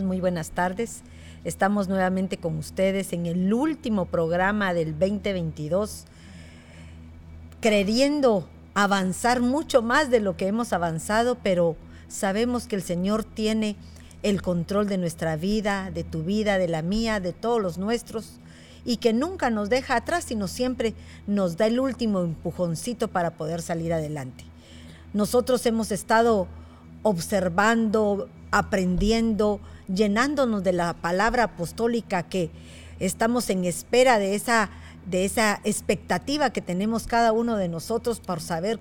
Muy buenas tardes. Estamos nuevamente con ustedes en el último programa del 2022, creyendo avanzar mucho más de lo que hemos avanzado, pero sabemos que el Señor tiene el control de nuestra vida, de tu vida, de la mía, de todos los nuestros, y que nunca nos deja atrás, sino siempre nos da el último empujoncito para poder salir adelante. Nosotros hemos estado observando, aprendiendo, llenándonos de la palabra apostólica que estamos en espera de esa, de esa expectativa que tenemos cada uno de nosotros por saber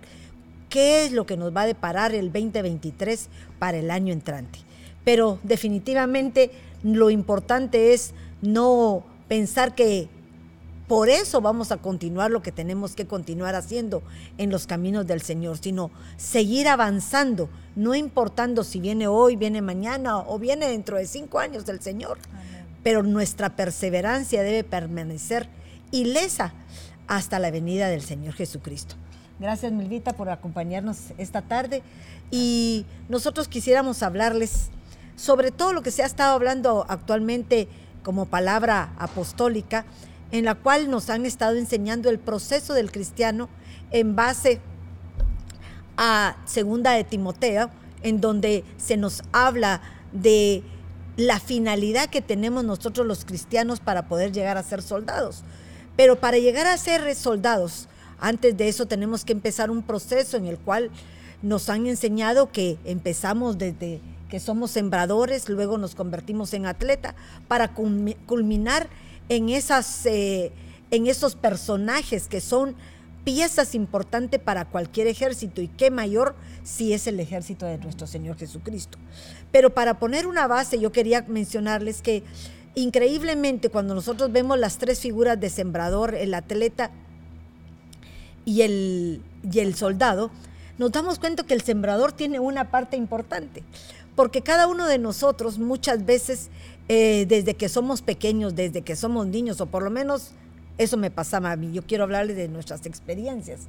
qué es lo que nos va a deparar el 2023 para el año entrante. Pero definitivamente lo importante es no pensar que por eso vamos a continuar lo que tenemos que continuar haciendo en los caminos del Señor, sino seguir avanzando, no importando si viene hoy, viene mañana o viene dentro de cinco años del Señor. Pero nuestra perseverancia debe permanecer ilesa hasta la venida del Señor Jesucristo. Gracias, Milvita, por acompañarnos esta tarde. Y nosotros quisiéramos hablarles sobre todo lo que se ha estado hablando actualmente como palabra apostólica en la cual nos han estado enseñando el proceso del cristiano en base a segunda de Timoteo, en donde se nos habla de la finalidad que tenemos nosotros los cristianos para poder llegar a ser soldados. Pero para llegar a ser soldados, antes de eso tenemos que empezar un proceso en el cual nos han enseñado que empezamos desde que somos sembradores, luego nos convertimos en atleta, para culminar en, esas, eh, en esos personajes que son piezas importantes para cualquier ejército y qué mayor si es el ejército de nuestro Señor Jesucristo. Pero para poner una base, yo quería mencionarles que increíblemente cuando nosotros vemos las tres figuras de sembrador, el atleta y el, y el soldado, nos damos cuenta que el sembrador tiene una parte importante, porque cada uno de nosotros muchas veces eh, desde que somos pequeños, desde que somos niños, o por lo menos eso me pasaba a mí. Yo quiero hablarles de nuestras experiencias.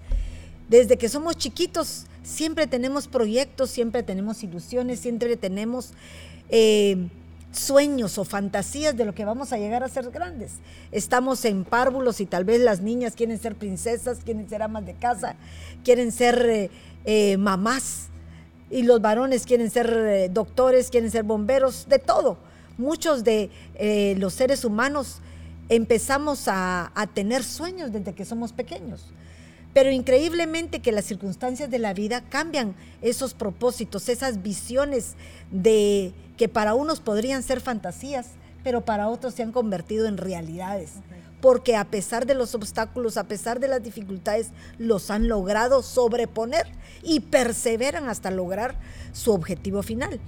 Desde que somos chiquitos, siempre tenemos proyectos, siempre tenemos ilusiones, siempre tenemos eh, sueños o fantasías de lo que vamos a llegar a ser grandes. Estamos en párvulos y tal vez las niñas quieren ser princesas, quieren ser amas de casa, quieren ser eh, mamás y los varones quieren ser doctores, quieren ser bomberos, de todo muchos de eh, los seres humanos empezamos a, tener sueños desde que somos pequeños. Pero increíblemente que las circunstancias de la vida cambian esos propósitos, esas visiones de que para unos podrían ser fantasías, pero para otros se han convertido en realidades. Porque a pesar de los obstáculos, a pesar de las dificultades, los han logrado sobreponer y perseveran hasta lograr su objetivo final.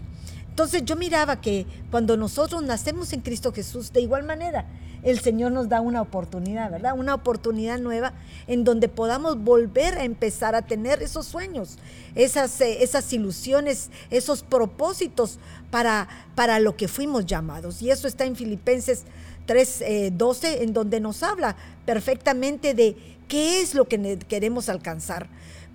Entonces yo miraba que cuando nosotros nacemos en Cristo Jesús, de igual manera, el Señor nos da una oportunidad, ¿verdad? Una oportunidad nueva en donde podamos volver a empezar a tener esos sueños, esas, eh, esas ilusiones, esos propósitos para, para lo que fuimos llamados. Y eso está en Filipenses 3.12, eh, en donde nos habla perfectamente de qué es lo que queremos alcanzar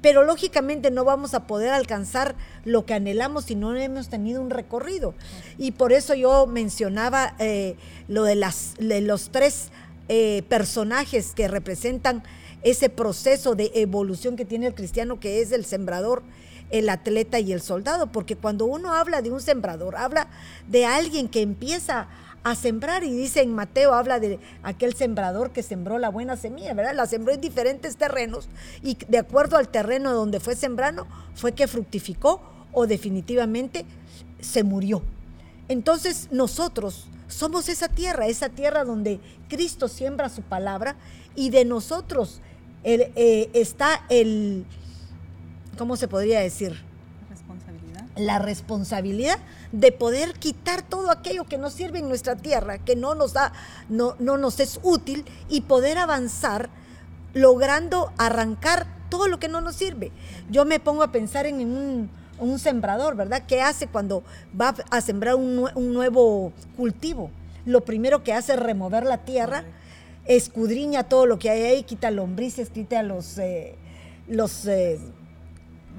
pero lógicamente no vamos a poder alcanzar lo que anhelamos si no hemos tenido un recorrido. Y por eso yo mencionaba eh, lo de, las, los tres eh, personajes que representan ese proceso de evolución que tiene el cristiano, que es el sembrador, el atleta y el soldado, porque cuando uno habla de un sembrador, habla de alguien que empieza a sembrar. Y dice en Mateo, habla de aquel sembrador que sembró la buena semilla, ¿verdad? La sembró en diferentes terrenos y de acuerdo al terreno donde fue sembrando, fue que fructificó o definitivamente se murió. Entonces nosotros somos esa tierra, esa tierra donde Cristo siembra su palabra y de nosotros eh, está el, ¿cómo se podría decir? La responsabilidad de poder quitar todo aquello que nos sirve en nuestra tierra, que no nos da, no, no nos es útil, y poder avanzar logrando arrancar todo lo que no nos sirve. Yo me pongo a pensar en un, sembrador, ¿verdad? ¿Qué hace cuando va a sembrar un, nuevo cultivo? Lo primero que hace es remover la tierra, escudriña todo lo que hay ahí, quita lombrices, quita los, eh, los eh,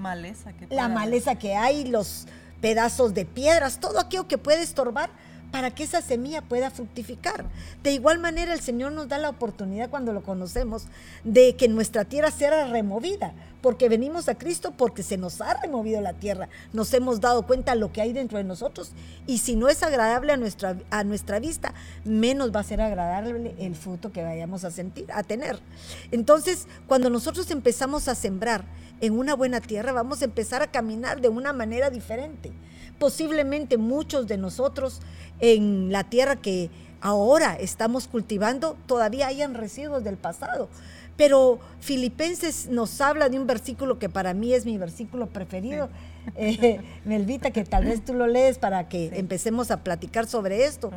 maleza la maleza que hay, los pedazos de piedras, todo aquello que puede estorbar para que esa semilla pueda fructificar. De igual manera, el Señor nos da la oportunidad cuando lo conocemos de que nuestra tierra sea removida, porque venimos a Cristo porque se nos ha removido la tierra, nos hemos dado cuenta de lo que hay dentro de nosotros y si no es agradable a nuestra, a nuestra vista, menos va a ser agradable el fruto que vayamos a sentir, a tener. Entonces, cuando nosotros empezamos a sembrar en una buena tierra, vamos a empezar a caminar de una manera diferente posiblemente muchos de nosotros en la tierra que ahora estamos cultivando todavía hayan residuos del pasado. Pero Filipenses nos habla de un versículo que para mí es mi versículo preferido. Eh, Melvita, que tal vez tú lo lees para que empecemos a platicar sobre esto.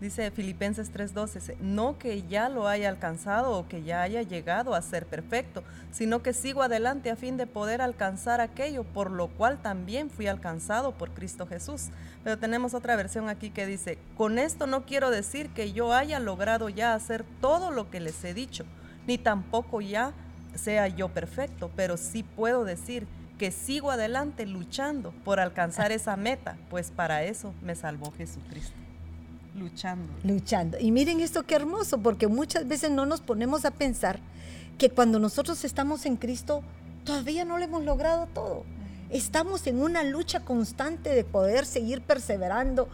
Dice Filipenses 3:12, no que ya lo haya alcanzado o que ya haya llegado a ser perfecto, sino que sigo adelante a fin de poder alcanzar aquello por lo cual también fui alcanzado por Cristo Jesús. Pero tenemos otra versión aquí que dice, con esto no quiero decir que yo haya logrado ya hacer todo lo que les he dicho, ni tampoco ya sea yo perfecto, pero sí puedo decir que sigo adelante luchando por alcanzar esa meta, pues para eso me salvó Jesucristo. Luchando. Luchando. Y miren esto qué hermoso, porque muchas veces no nos ponemos a pensar que cuando nosotros estamos en Cristo, todavía no lo hemos logrado todo. Estamos en una lucha constante de poder seguir perseverando,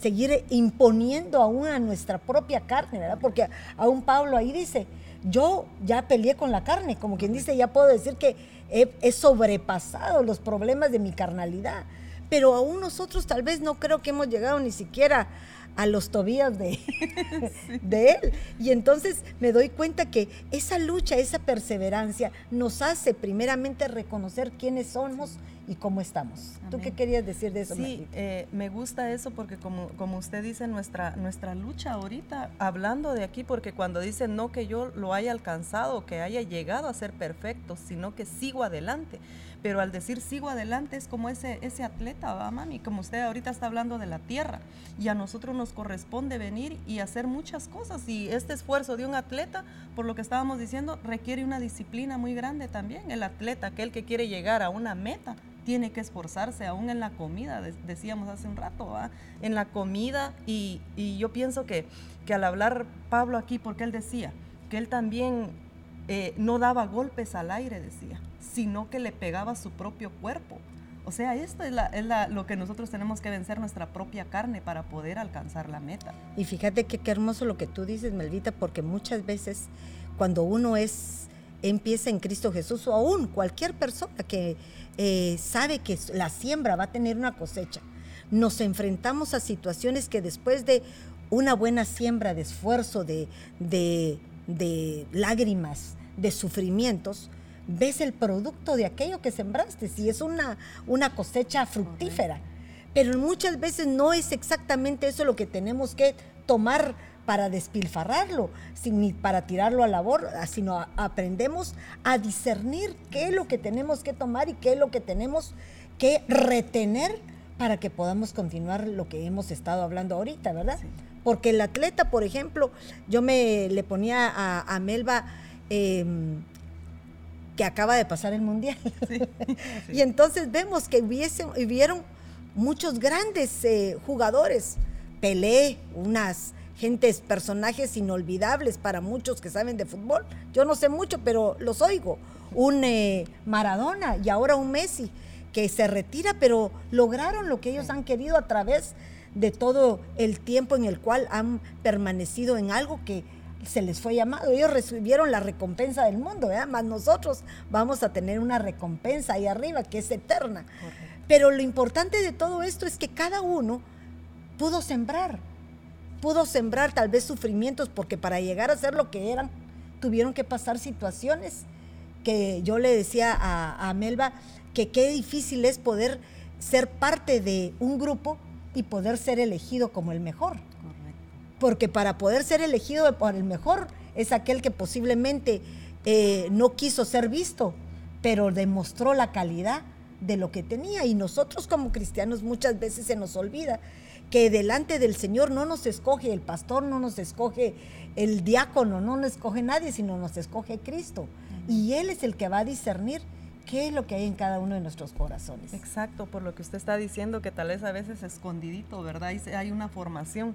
seguir imponiendo aún a nuestra propia carne, ¿verdad? Porque aún Pablo ahí dice, yo ya peleé con la carne, como quien dice, ya puedo decir que he, he sobrepasado los problemas de mi carnalidad, pero aún nosotros tal vez no creo que hemos llegado ni siquiera a los tobillos de, de él. Y entonces me doy cuenta que esa lucha, esa perseverancia nos hace primeramente reconocer quiénes somos y cómo estamos. ¿Tú qué querías decir de eso? Sí, eh, me gusta eso porque como, como usted dice, nuestra, nuestra lucha ahorita, hablando de aquí, porque cuando dice no que yo lo haya alcanzado, que haya llegado a ser perfecto, sino que sigo adelante pero al decir sigo adelante es como ese, ese atleta, ¿va, mami? Como usted ahorita está hablando de la tierra y a nosotros nos corresponde venir y hacer muchas cosas y este esfuerzo de un atleta, por lo que estábamos diciendo, requiere una disciplina muy grande también. El atleta, aquel que quiere llegar a una meta, tiene que esforzarse aún en la comida, decíamos hace un rato, ¿va? en la comida y, y yo pienso que, que al hablar Pablo aquí, porque él decía que él también eh, no daba golpes al aire, decía, sino que le pegaba su propio cuerpo. O sea, esto es, lo que nosotros tenemos que vencer nuestra propia carne para poder alcanzar la meta. Y fíjate que qué hermoso lo que tú dices, Melvita, porque muchas veces cuando uno es empieza en Cristo Jesús o aún cualquier persona que eh, sabe que la siembra va a tener una cosecha, nos enfrentamos a situaciones que después de una buena siembra de esfuerzo, de, lágrimas, de sufrimientos, ves el producto de aquello que sembraste, si es una, una cosecha fructífera. Pero muchas veces no es exactamente eso lo que tenemos que tomar para despilfarrarlo, ni para tirarlo a labor, sino aprendemos a discernir qué es lo que tenemos que tomar y qué es lo que tenemos que retener para que podamos continuar lo que hemos estado hablando ahorita, ¿verdad? Porque el atleta, por ejemplo, yo me le ponía a, Melba em, que acaba de pasar el mundial. y entonces vemos que hubiesen, hubieron muchos grandes eh, jugadores. Pelé, unas gentes, personajes inolvidables para muchos que saben de fútbol. Yo no sé mucho, pero los oigo. Un eh, Maradona y ahora un Messi que se retira, pero lograron lo que ellos han querido a través de todo el tiempo en el cual han permanecido en algo que se les fue llamado. Ellos recibieron la recompensa del mundo, ¿verdad? Más nosotros vamos a tener una recompensa ahí arriba que es eterna. Pero lo importante de todo esto es que cada uno pudo sembrar, pudo sembrar tal vez sufrimientos, porque para llegar a ser lo que eran, tuvieron que pasar situaciones que yo le decía a, a Melba que qué difícil es poder ser parte de un grupo y poder ser elegido como el mejor. Porque para poder ser elegido por el mejor es aquel que posiblemente eh, no quiso ser visto, pero demostró la calidad de lo que tenía. Y nosotros como cristianos muchas veces se nos olvida que delante del Señor no nos escoge el pastor, no nos escoge el diácono, no nos escoge nadie, sino nos escoge Cristo. Y Él es el que va a discernir qué es lo que hay en cada uno de nuestros corazones. Exacto, por lo que usted está diciendo, que tal vez a veces escondidito, ¿verdad? Hay una formación.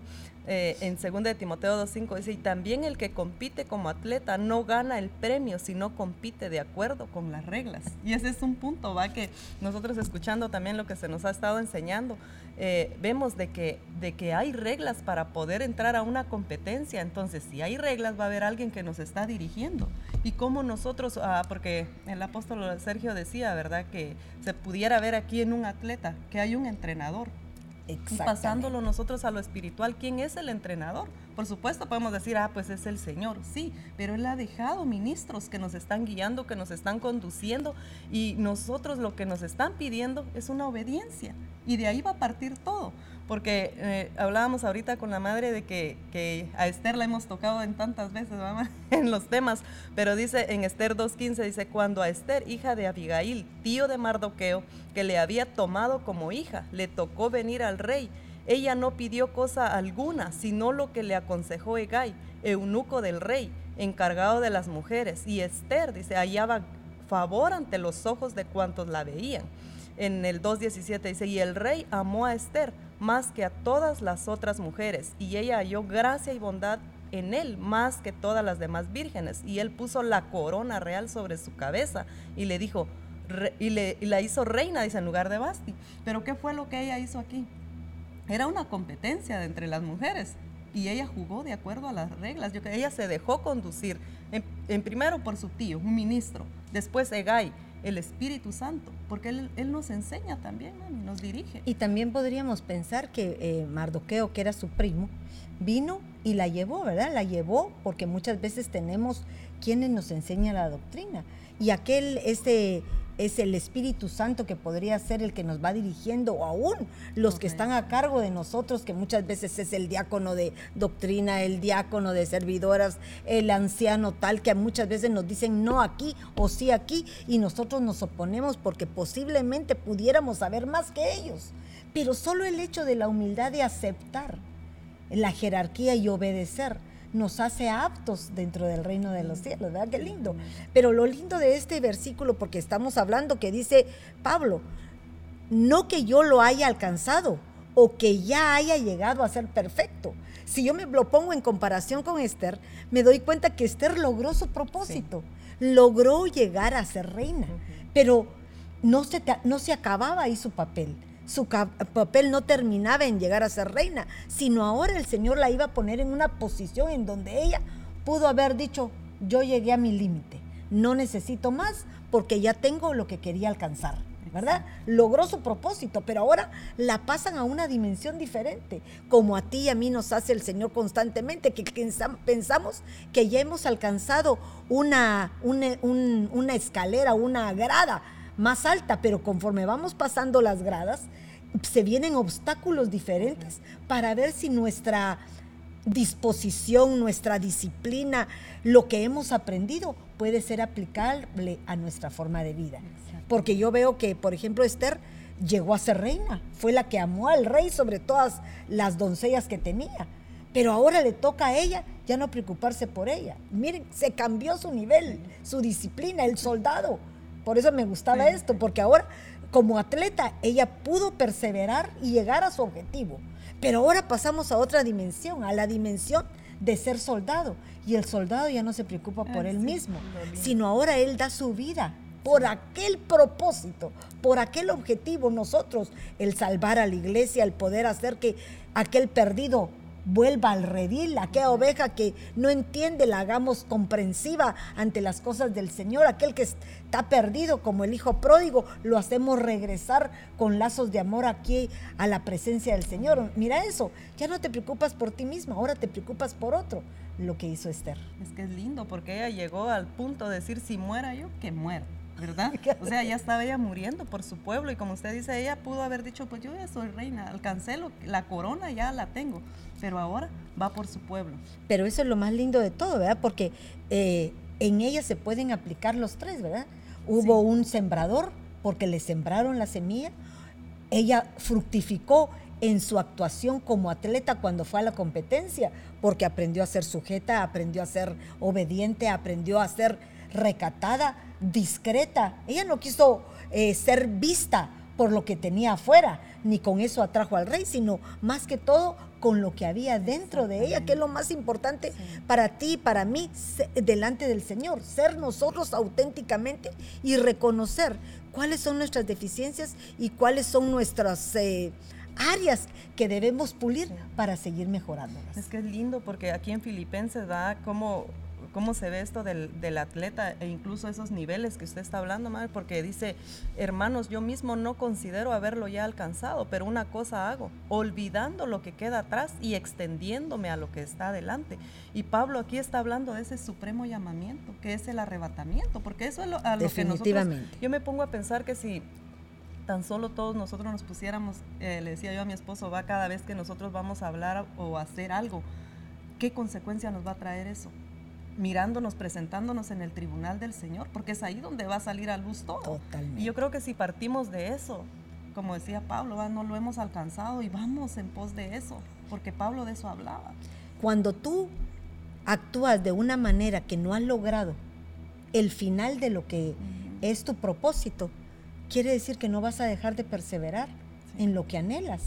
Eh, en 2 de Timoteo 2.5 dice, y también el que compite como atleta no gana el premio, sino compite de acuerdo con las reglas. Y ese es un punto, va, que nosotros escuchando también lo que se nos ha estado enseñando, eh, vemos de que, de que hay reglas para poder entrar a una competencia. Entonces, si hay reglas, va a haber alguien que nos está dirigiendo. Y como nosotros, ah, porque el apóstol Sergio decía, ¿verdad? Que se pudiera ver aquí en un atleta que hay un entrenador. Y pasándolo nosotros a lo espiritual, ¿quién es el entrenador? Por supuesto podemos decir, ah, pues es el Señor, sí, pero Él ha dejado ministros que nos están guiando, que nos están conduciendo y nosotros lo que nos están pidiendo es una obediencia y de ahí va a partir todo porque eh, hablábamos ahorita con la madre de que, que, a Esther la hemos tocado en tantas veces, mamá, en los temas, pero dice en Esther 2.15, dice, cuando a Esther, hija de Abigail, tío de Mardoqueo, que le había tomado como hija, le tocó venir al rey, ella no pidió cosa alguna, sino lo que le aconsejó Egay, eunuco del rey, encargado de las mujeres, y Esther, dice, hallaba favor ante los ojos de cuantos la veían. En el 2.17 dice, y el rey amó a Esther, más que a todas las otras mujeres, y ella halló gracia y bondad en él más que todas las demás vírgenes. Y él puso la corona real sobre su cabeza y le dijo, y, le, la hizo reina, dice, en lugar de Basti. Pero ¿qué fue lo que ella hizo aquí? Era una competencia entre las mujeres y ella jugó de acuerdo a las reglas. Yo, ella se dejó conducir, en, primero por su tío, un ministro, después Egay, el Espíritu Santo, porque Él, nos enseña también, nos dirige. Y también podríamos pensar que eh, Mardoqueo, que era su primo, vino y la llevó, ¿verdad? La llevó porque muchas veces tenemos quienes nos enseñan la doctrina. Y aquel, este es el Espíritu Santo que podría ser el que nos va dirigiendo, o aún los que están a cargo de nosotros, que muchas veces es el diácono de doctrina, el diácono de servidoras, el anciano tal, que muchas veces nos dicen no aquí o sí aquí, y nosotros nos oponemos porque posiblemente pudiéramos saber más que ellos. Pero solo el hecho de la humildad de aceptar la jerarquía y obedecer nos hace aptos dentro del reino de los cielos, ¿verdad? Qué lindo. Pero lo lindo de este versículo, porque estamos hablando que dice Pablo, no que yo lo haya alcanzado o que ya haya llegado a ser perfecto. Si yo me lo pongo en comparación con Esther, me doy cuenta que Esther logró su propósito, logró llegar a ser reina, pero no se, no se acababa ahí su papel su papel no terminaba en llegar a ser reina, sino ahora el Señor la iba a poner en una posición en donde ella pudo haber dicho, yo llegué a mi límite, no necesito más porque ya tengo lo que quería alcanzar. ¿verdad? Logró su propósito, pero ahora la pasan a una dimensión diferente, como a ti y a mí nos hace el Señor constantemente, que pensamos que ya hemos alcanzado una, una, una escalera, una grada más alta, pero conforme vamos pasando las gradas, se vienen obstáculos diferentes para ver si nuestra disposición, nuestra disciplina, lo que hemos aprendido puede ser aplicable a nuestra forma de vida. Porque yo veo que, por ejemplo, Esther llegó a ser reina, fue la que amó al rey sobre todas las doncellas que tenía. Pero ahora le toca a ella ya no preocuparse por ella. Miren, se cambió su nivel, su disciplina, el soldado por eso me gustaba esto, porque ahora como atleta ella pudo perseverar y llegar a su objetivo. Pero ahora pasamos a otra dimensión, a la dimensión de ser soldado. Y el soldado ya no se preocupa por ah, él mismo, sino ahora él da su vida por aquel propósito, por aquel objetivo. Nosotros, el salvar a la iglesia, el poder hacer que aquel perdido vuelva al redil, aquella oveja que no entiende, la hagamos comprensiva ante las cosas del Señor, aquel que está perdido como el hijo pródigo, lo hacemos regresar con lazos de amor aquí a la presencia del Señor. Mira eso, ya no te preocupas por ti mismo, ahora te preocupas por otro, lo que hizo Esther. Es que es lindo porque ella llegó al punto de decir, si muera yo, que muera. ¿Verdad? O sea, ya estaba ella muriendo por su pueblo y como usted dice, ella pudo haber dicho, pues yo ya soy reina, alcancé la corona, ya la tengo, pero ahora va por su pueblo. Pero eso es lo más lindo de todo, ¿verdad? Porque eh, en ella se pueden aplicar los tres, ¿verdad? Hubo un sembrador porque le sembraron la semilla, ella fructificó en su actuación como atleta cuando fue a la competencia, porque aprendió a ser sujeta, aprendió a ser obediente, aprendió a ser recatada, discreta. Ella no quiso eh, ser vista por lo que tenía afuera, ni con eso atrajo al rey, sino más que todo con lo que había dentro de ella, que es lo más importante para ti, para mí, delante del Señor, ser nosotros auténticamente y reconocer cuáles son nuestras deficiencias y cuáles son nuestras eh, áreas que debemos pulir para seguir mejorando. Es que es lindo porque aquí en Filipenses da como cómo se ve esto del, atleta e incluso esos niveles que usted está hablando, madre, porque dice, hermanos, yo mismo no considero haberlo ya alcanzado, pero una cosa hago, olvidando lo que queda atrás y extendiéndome a lo que está adelante. Y Pablo aquí está hablando de ese supremo llamamiento, que es el arrebatamiento, porque eso es lo, a lo que nosotros... Yo me pongo a pensar que si tan solo todos nosotros nos pusiéramos, eh, le decía yo a mi esposo, va cada vez que nosotros vamos a hablar o hacer algo, ¿qué consecuencia nos va a traer eso? Mirándonos, presentándonos en el tribunal del Señor, porque es ahí donde va a salir a luz todo. Y yo creo que si partimos de eso, como decía Pablo, no lo hemos alcanzado y vamos en pos de eso, porque Pablo de eso hablaba. Cuando tú actúas de una manera que no has logrado el final de lo que es tu propósito, quiere decir que no vas a dejar de perseverar en lo que anhelas.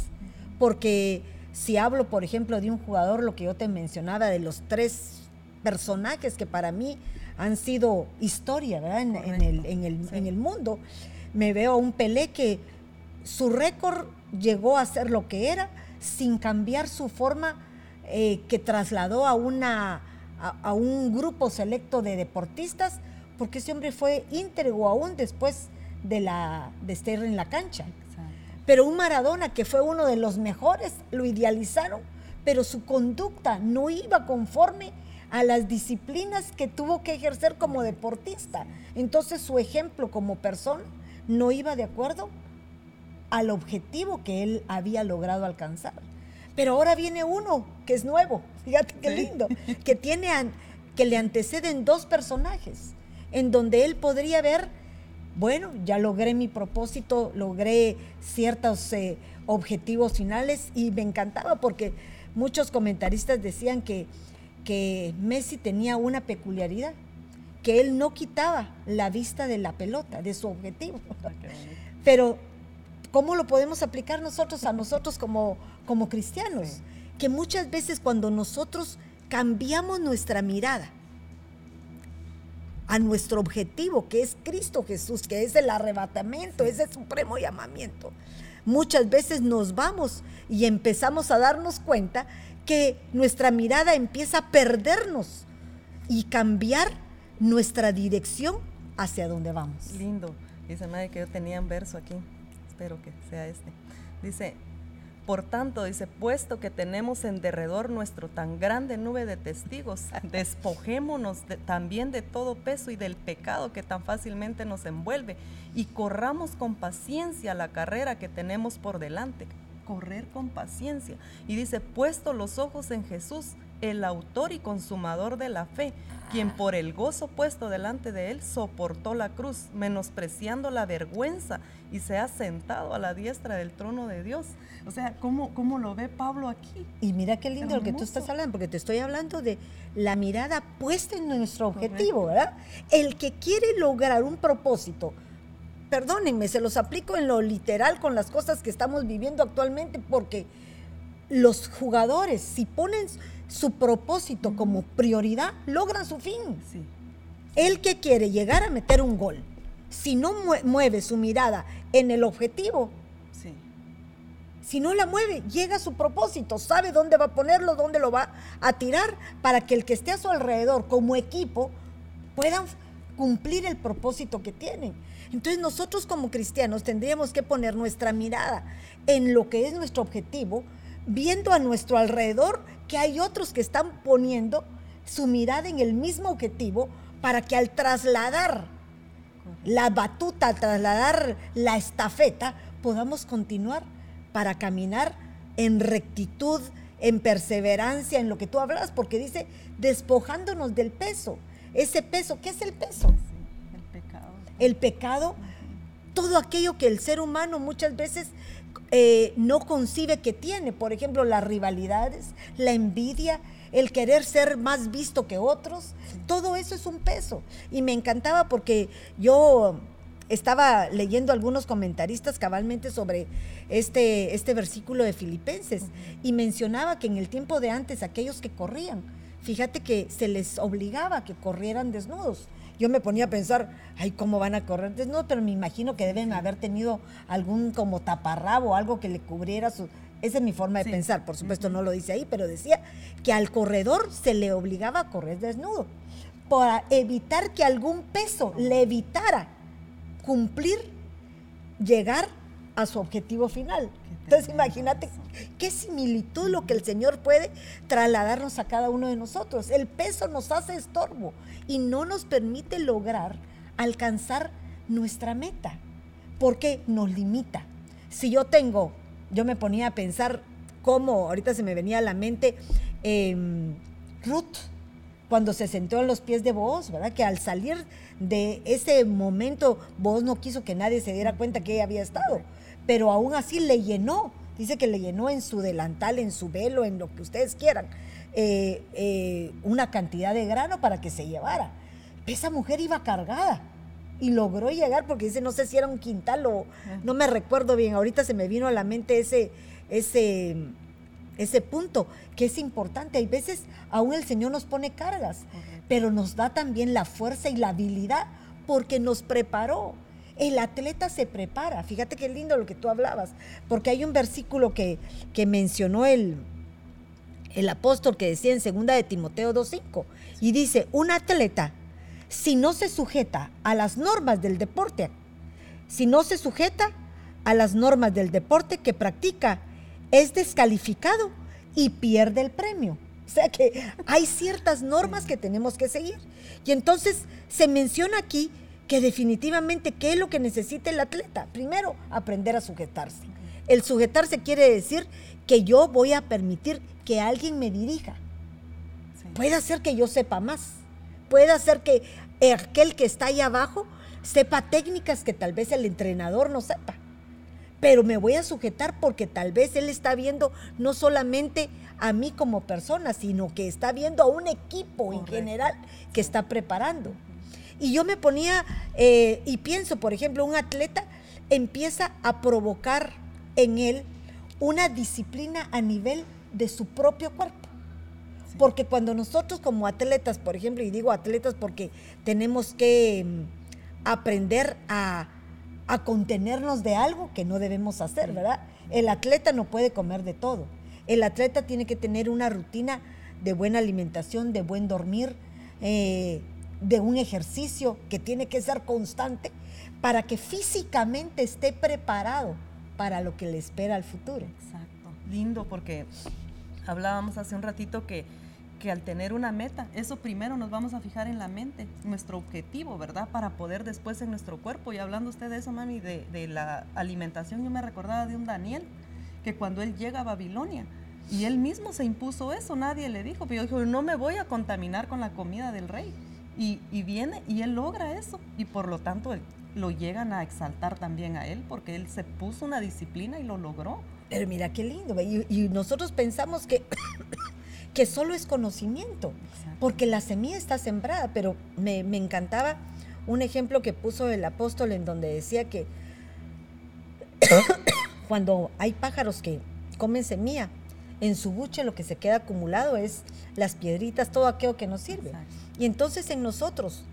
Porque si hablo, por ejemplo, de un jugador, lo que yo te mencionaba, de los tres personajes que para mí han sido historia En, el, mundo. Me veo a un Pelé que su récord llegó a ser lo que era sin cambiar su forma eh, que trasladó a, una, a, un grupo selecto de deportistas, porque ese hombre fue íntegro aún después de, la, de estar en la cancha. Pero un Maradona que fue uno de los mejores, lo idealizaron, pero su conducta no iba conforme a las disciplinas que tuvo que ejercer como deportista. Entonces su ejemplo como persona no iba de acuerdo al objetivo que él había logrado alcanzar. Pero ahora viene uno que es nuevo, fíjate qué lindo, que tiene que le anteceden dos personajes en donde él podría ver, bueno, ya logré mi propósito, logré ciertos eh, objetivos finales y me encantaba porque muchos comentaristas decían que que Messi tenía una peculiaridad, que él no quitaba la vista de la pelota, de su objetivo. Ah, Pero, ¿cómo lo podemos aplicar nosotros a nosotros como, como cristianos? Que muchas veces cuando nosotros cambiamos nuestra mirada a nuestro objetivo, que es Cristo Jesús, que es el arrebatamiento, ese supremo llamamiento, muchas veces nos vamos y empezamos a darnos cuenta que nuestra mirada empieza a perdernos y cambiar nuestra dirección hacia donde vamos. Lindo. Dice madre que yo tenía un verso aquí. Espero que sea este. Dice, por tanto, dice, puesto que tenemos en derredor nuestro tan grande nube de testigos, despojémonos también de todo peso y del pecado que tan fácilmente nos envuelve y corramos con paciencia la carrera que tenemos por delante correr con paciencia. Y dice, puesto los ojos en Jesús, el autor y consumador de la fe, quien por el gozo puesto delante de él soportó la cruz, menospreciando la vergüenza y se ha sentado a la diestra del trono de Dios. O sea, ¿cómo, cómo lo ve Pablo aquí? Y mira qué lindo lo que tú estás hablando, porque te estoy hablando de la mirada puesta en nuestro objetivo, ¿verdad? El que quiere lograr un propósito, perdónenme, se los aplico en lo literal con las cosas que estamos viviendo actualmente, porque los jugadores, si ponen su propósito como prioridad, logran su fin. El que quiere llegar a meter un gol, si no mueve su mirada en el objetivo, si no la mueve, llega a su propósito, sabe dónde va a ponerlo, dónde lo va a tirar, para que el que esté a su alrededor como equipo puedan cumplir el propósito que tienen. Entonces nosotros como cristianos tendríamos que poner nuestra mirada en lo que es nuestro objetivo, viendo a nuestro alrededor que hay otros que están poniendo su mirada en el mismo objetivo para que al trasladar la batuta, al trasladar la estafeta, podamos continuar para caminar en rectitud, en perseverancia, en lo que tú hablas, porque dice, despojándonos del peso. Ese peso, ¿qué es el peso? el pecado, todo aquello que el ser humano muchas veces eh, no concibe que tiene. Por ejemplo, las rivalidades, la envidia, el querer ser más visto que otros, todo eso es un peso. Y me encantaba porque yo estaba leyendo algunos comentaristas cabalmente sobre este, este versículo de Filipenses y mencionaba que en el tiempo de antes aquellos que corrían, fíjate que se les obligaba a que corrieran desnudos. Yo me ponía a pensar, ay, ¿cómo van a correr desnudos? Pero me imagino que deben haber tenido algún como taparrabo, algo que le cubriera su... Esa es mi forma de pensar, por supuesto no lo dice ahí, pero decía que al corredor se le obligaba a correr desnudo para evitar que algún peso le evitara cumplir, llegar a su objetivo final. Entonces imagínate qué similitud lo que el Señor puede trasladarnos a cada uno de nosotros. El peso nos hace estorbo y no nos permite lograr alcanzar nuestra meta, porque nos limita. Si yo tengo, yo me ponía a pensar cómo, ahorita se me venía a la mente em, Ruth, cuando se sentó en los pies de vos, ¿verdad? Que al salir de ese momento, vos no quiso que nadie se diera cuenta que ella había estado, pero aún así le llenó, dice que le llenó en su delantal, en su velo, en lo que ustedes quieran, eh, eh, una cantidad de grano para que se llevara. Esa mujer iba cargada y logró llegar porque dice, no sé si era un quintal o no me recuerdo bien, ahorita se me vino a la mente ese, ese ese punto que es importante. Hay veces aún el Señor nos pone cargas, pero nos da también la fuerza y la habilidad porque nos preparó. El atleta se prepara. Fíjate qué lindo lo que tú hablabas, porque hay un versículo que, que mencionó el, el apóstol que decía en segunda de Timoteo 2.5 y dice, un atleta, si no se sujeta a las normas del deporte, si no se sujeta a las normas del deporte que practica, es descalificado y pierde el premio. O sea que hay ciertas normas que tenemos que seguir. Y entonces se menciona aquí que definitivamente qué es lo que necesita el atleta. Primero, aprender a sujetarse. El sujetarse quiere decir que yo voy a permitir que alguien me dirija. Puede ser que yo sepa más. Puede ser que aquel que está ahí abajo sepa técnicas que tal vez el entrenador no sepa pero me voy a sujetar porque tal vez él está viendo no solamente a mí como persona, sino que está viendo a un equipo en general que está preparando. Y yo me ponía eh, y pienso, por ejemplo, un atleta empieza a provocar en él una disciplina a nivel de su propio cuerpo. Porque cuando nosotros como atletas, por ejemplo, y digo atletas porque tenemos que mm, aprender a a contenernos de algo que no debemos hacer, ¿verdad? El atleta no puede comer de todo. El atleta tiene que tener una rutina de buena alimentación, de buen dormir, eh, de un ejercicio que tiene que ser constante para que físicamente esté preparado para lo que le espera al futuro. Exacto. Lindo porque hablábamos hace un ratito que que al tener una meta, eso primero nos vamos a fijar en la mente, nuestro objetivo, ¿verdad? Para poder después en nuestro cuerpo. Y hablando usted de eso, mami, de, la alimentación, yo me recordaba de un Daniel, que cuando él llega a Babilonia, y él mismo se impuso eso, nadie le dijo, pero yo dijo, no me voy a contaminar con la comida del rey. Y, viene y él logra eso, y por lo tanto lo llegan a exaltar también a él, porque él se puso una disciplina y lo logró. Pero mira qué lindo, y nosotros pensamos que que solo es conocimiento, porque la semilla está sembrada, pero me, encantaba un ejemplo que puso el apóstol en donde decía que cuando hay pájaros que comen semilla, en su buche lo que se queda acumulado es las piedritas, todo aquello que nos sirve. Y entonces en nosotros,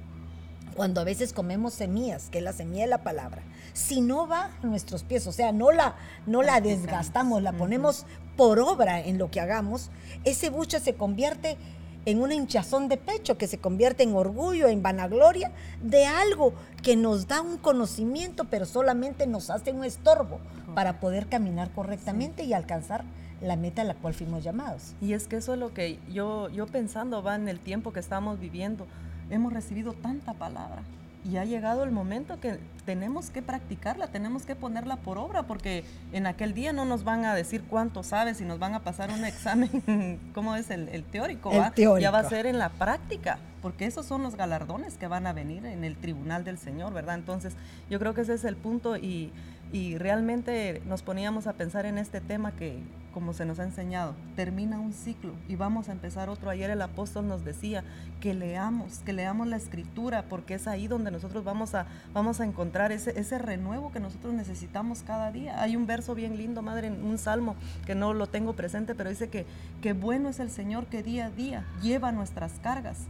cuando a veces comemos semillas, que es la semilla de la palabra, si no va a nuestros pies, o sea, no la, no la desgastamos, la ponemos por obra en lo que hagamos, ese buche se convierte en una hinchazón de pecho, que se convierte en orgullo, en vanagloria de algo que nos da un conocimiento, pero solamente nos hace un estorbo para poder caminar correctamente y alcanzar la meta a la cual fuimos llamados. Y es que eso es lo que yo, yo pensando va en el tiempo que estamos viviendo. Hemos recibido tanta palabra, y ha llegado el momento que tenemos que practicarla, tenemos que ponerla por obra, porque en aquel día no nos van a decir cuánto sabes y nos van a pasar un examen, ¿cómo es el, teórico? Ya va a ser en la práctica, porque esos son los galardones que van a venir en el tribunal del Señor, ¿verdad? Entonces, yo creo que ese es el punto y Y realmente nos poníamos a pensar en este tema que, como se nos ha enseñado, termina un ciclo y vamos a empezar otro. Ayer el apóstol nos decía que leamos, que leamos la escritura, porque es ahí donde nosotros vamos a, vamos a encontrar ese, ese renuevo que nosotros necesitamos cada día. Hay un verso bien lindo, madre, en un salmo que no lo tengo presente, pero dice que, que bueno es el Señor que día a día lleva nuestras cargas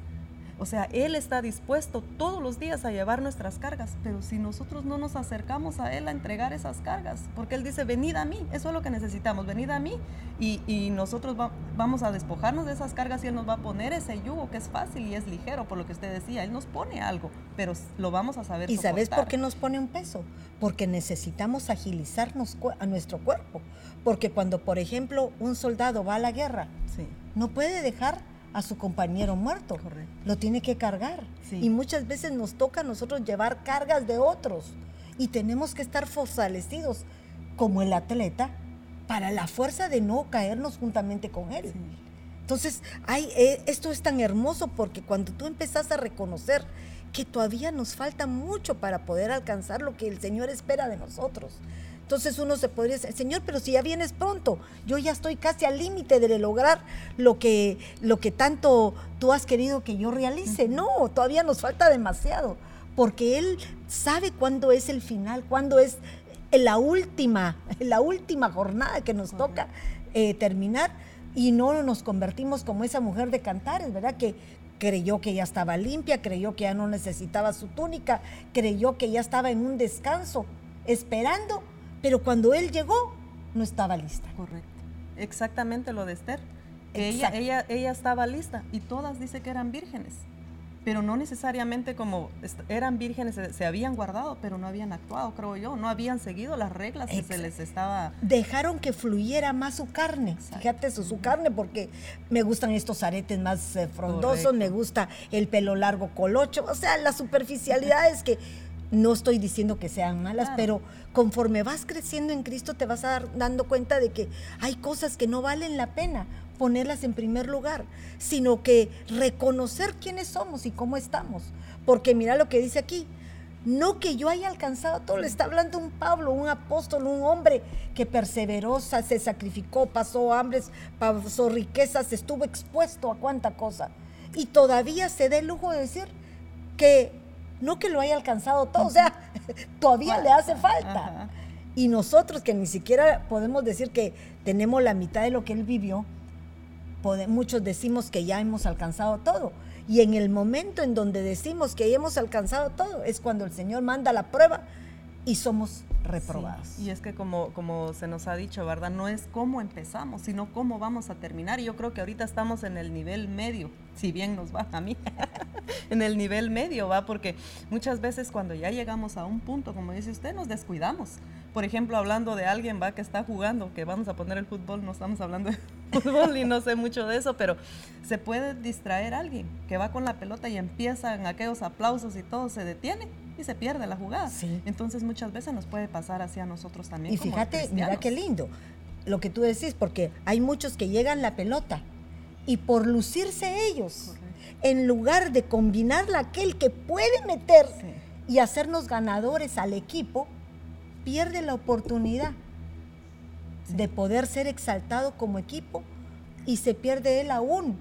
o sea, Él está dispuesto todos los días a llevar nuestras cargas, pero si nosotros no nos acercamos a Él a entregar esas cargas, porque Él dice, venid a mí, eso es lo que necesitamos, venid a mí y, nosotros vamos a despojarnos de esas cargas y Él nos va a poner ese yugo que es fácil y es ligero, por lo que usted decía, Él nos pone algo, pero lo vamos a saber. ¿Y sabes por qué nos pone un peso? Porque necesitamos agilizarnos a nuestro cuerpo, porque cuando, por ejemplo, un soldado va a la guerra, no puede dejar a su compañero muerto. Lo tiene que cargar. Y muchas veces nos toca a nosotros llevar cargas de otros. Y tenemos que estar fortalecidos como el atleta para la fuerza de no caernos juntamente con él. Entonces, hay, eh, esto es tan hermoso porque cuando tú empezás a reconocer que todavía nos falta mucho para poder alcanzar lo que el Señor espera de nosotros, entonces uno se podría decir, Señor, pero si ya vienes pronto, yo ya estoy casi al límite de lograr lo que, lo que tanto tú has querido que yo realice. No, todavía nos falta demasiado, porque Él sabe cuándo es el final, cuándo es la última, la última jornada que nos toca eh, terminar y no nos convertimos como esa mujer de cantares, ¿verdad? Que creyó que ya estaba limpia, creyó que ya no necesitaba su túnica, creyó que ya estaba en un descanso, esperando pero cuando él llegó, no estaba lista. Correcto. Exactamente lo de Esther. ella, ella, ella estaba lista y todas dice que eran vírgenes. Pero no necesariamente como eran vírgenes, se, habían guardado, pero no habían actuado, creo yo. No habían seguido las reglas que se les estaba. Dejaron que fluyera más su carne. Fíjate, su, su, carne, porque me gustan estos aretes más eh, frondosos, me gusta el pelo largo colocho. O sea, las superficialidades que no estoy diciendo que sean malas, pero conforme vas creciendo en Cristo te vas a dar, dando cuenta de que hay cosas que no valen la pena ponerlas en primer lugar, sino que reconocer quiénes somos y cómo estamos. Porque mira lo que dice aquí, no que yo haya alcanzado todo, le está hablando un Pablo, un apóstol, un hombre que perseveró, se sacrificó, pasó hambres, pasó riquezas, estuvo expuesto a cuánta cosa. Y todavía se da el lujo de decir que no que lo haya alcanzado todo, o sea, todavía le hace falta. Y nosotros que ni siquiera podemos decir que tenemos la mitad de lo que él vivió, muchos decimos que ya hemos alcanzado todo. Y en el momento en donde decimos que ya hemos alcanzado todo, es cuando el Señor manda la prueba y somos reprobados. Y es que como, como se nos ha dicho, ¿verdad? No es cómo empezamos, sino cómo vamos a terminar. Y yo creo que ahorita estamos en el nivel medio, si bien nos va a mí, en el nivel medio, ¿va? Porque muchas veces cuando ya llegamos a un punto, como dice usted, nos descuidamos. Por ejemplo, hablando de alguien, ¿va? Que está jugando, que vamos a poner el fútbol, no estamos hablando de fútbol y no sé mucho de eso, pero se puede distraer alguien que va con la pelota y empiezan aquellos aplausos y todo se detiene y se pierde la jugada. Entonces muchas veces nos puede pasar hacia nosotros también. Y fíjate, mira qué lindo lo que tú decís, porque hay muchos que llegan la pelota y por lucirse ellos, en lugar de combinarla aquel que puede meter y hacernos ganadores al equipo, pierde la oportunidad de poder ser exaltado como equipo y se pierde él aún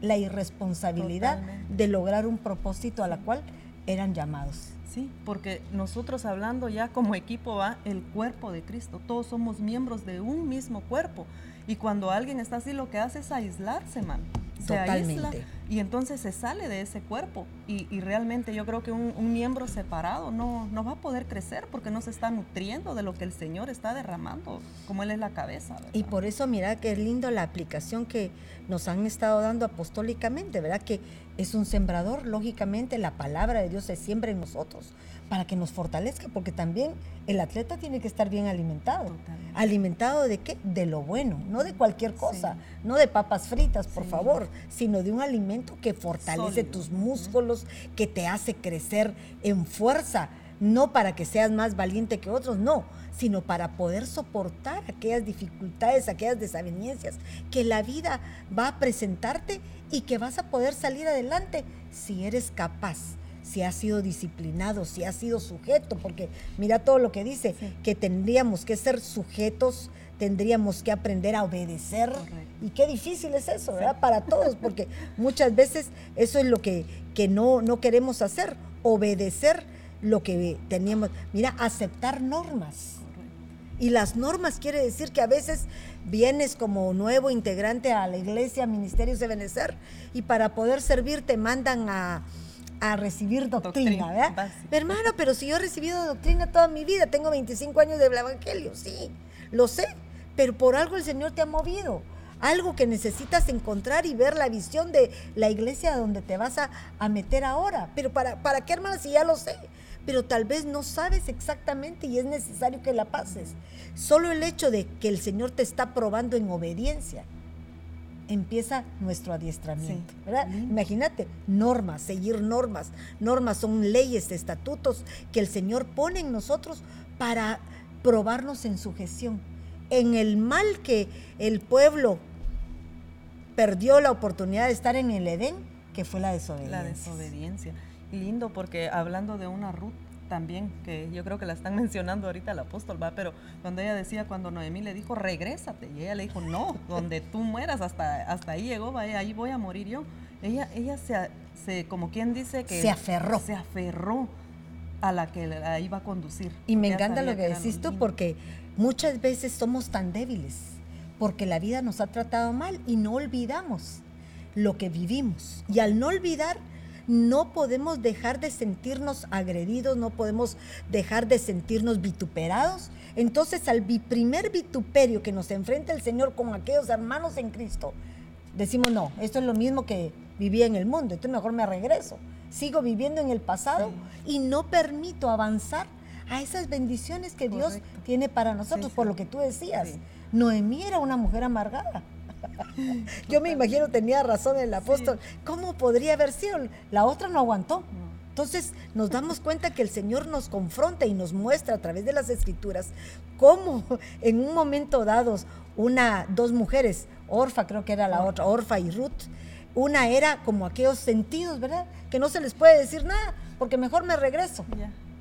la irresponsabilidad de lograr un propósito a la cual eran llamados. Sí, porque nosotros hablando ya como equipo va el cuerpo de Cristo, todos somos miembros de un mismo cuerpo. Y cuando alguien está así, lo que hace es aislarse, man. Se aísla y entonces se sale de ese cuerpo. Y, realmente yo creo que un, miembro separado no, no, va a poder crecer porque no se está nutriendo de lo que el Señor está derramando, como Él es la cabeza. Y por eso, mira qué lindo la aplicación que nos han estado dando apostólicamente, ¿verdad? Que es un sembrador, lógicamente la palabra de Dios se siembra en nosotros para que nos fortalezca, porque también el atleta tiene que estar bien alimentado. ¿Alimentado de qué? De lo bueno, no de cualquier cosa, no de papas fritas, por favor, sino de un alimento que fortalece tus músculos, que te hace crecer en fuerza, no para que seas más valiente que otros, no, sino para poder soportar aquellas dificultades, aquellas desavenencias que la vida va a presentarte y que vas a poder salir adelante si eres capaz si ha sido disciplinado, si ha sido sujeto, porque mira todo lo que dice, que tendríamos que ser sujetos, tendríamos que aprender a obedecer. Y qué difícil es eso, ¿verdad? Para todos, porque muchas veces eso es lo que, que no, no queremos hacer, obedecer lo que teníamos. Mira, aceptar normas. Y las normas quiere decir que a veces vienes como nuevo integrante a la iglesia, ministerios de Benecer, y para poder servir te mandan a, recibir doctrina, ¿verdad? Hermano, pero si yo he recibido doctrina toda mi vida, tengo 25 años del Evangelio, sí, lo sé, pero por algo el Señor te ha movido. Algo que necesitas encontrar y ver la visión de la iglesia donde te vas a, meter ahora. Pero para, ¿para qué, hermano, si ya lo sé? pero tal vez no sabes exactamente y es necesario que la pases. Solo el hecho de que el Señor te está probando en obediencia empieza nuestro adiestramiento, Imagínate, normas, seguir normas. Normas son leyes, estatutos que el Señor pone en nosotros para probarnos en su gestión. En el mal que el pueblo perdió la oportunidad de estar en el Edén, que fue la desobediencia. La desobediencia. Lindo, porque hablando de una Ruth también, que yo creo que la están mencionando ahorita el apóstol, va, pero cuando ella decía, cuando Noemí le dijo, regrésate, y ella le dijo, no, donde tú mueras, hasta, hasta ahí llegó, va, ahí voy a morir yo. Ella, ella se, se, como quien dice que... Se aferró. Se aferró a la que la iba a conducir. Y me encanta lo que, decís tú, porque muchas veces somos tan débiles, porque la vida nos ha tratado mal y no olvidamos lo que vivimos. Y al no olvidar, no podemos dejar de sentirnos agredidos, no podemos dejar de sentirnos vituperados. Entonces, al primer vituperio que nos enfrenta el Señor con aquellos hermanos en Cristo, decimos, no, esto es lo mismo que vivía en el mundo, entonces mejor me regreso. Sigo viviendo en el pasado y no permito avanzar a esas bendiciones que Dios tiene para nosotros, por lo que tú decías. Noemí era una mujer amargada. Yo me imagino tenía razón el apóstol. ¿Cómo podría haber sido? La otra no aguantó. Entonces nos damos cuenta que el Señor nos confronta y nos muestra a través de las escrituras cómo en un momento dado una, dos mujeres, Orfa creo que era la otra, Orfa y Ruth, una era como aquellos sentidos, ¿verdad? Que no se les puede decir nada, porque mejor me regreso.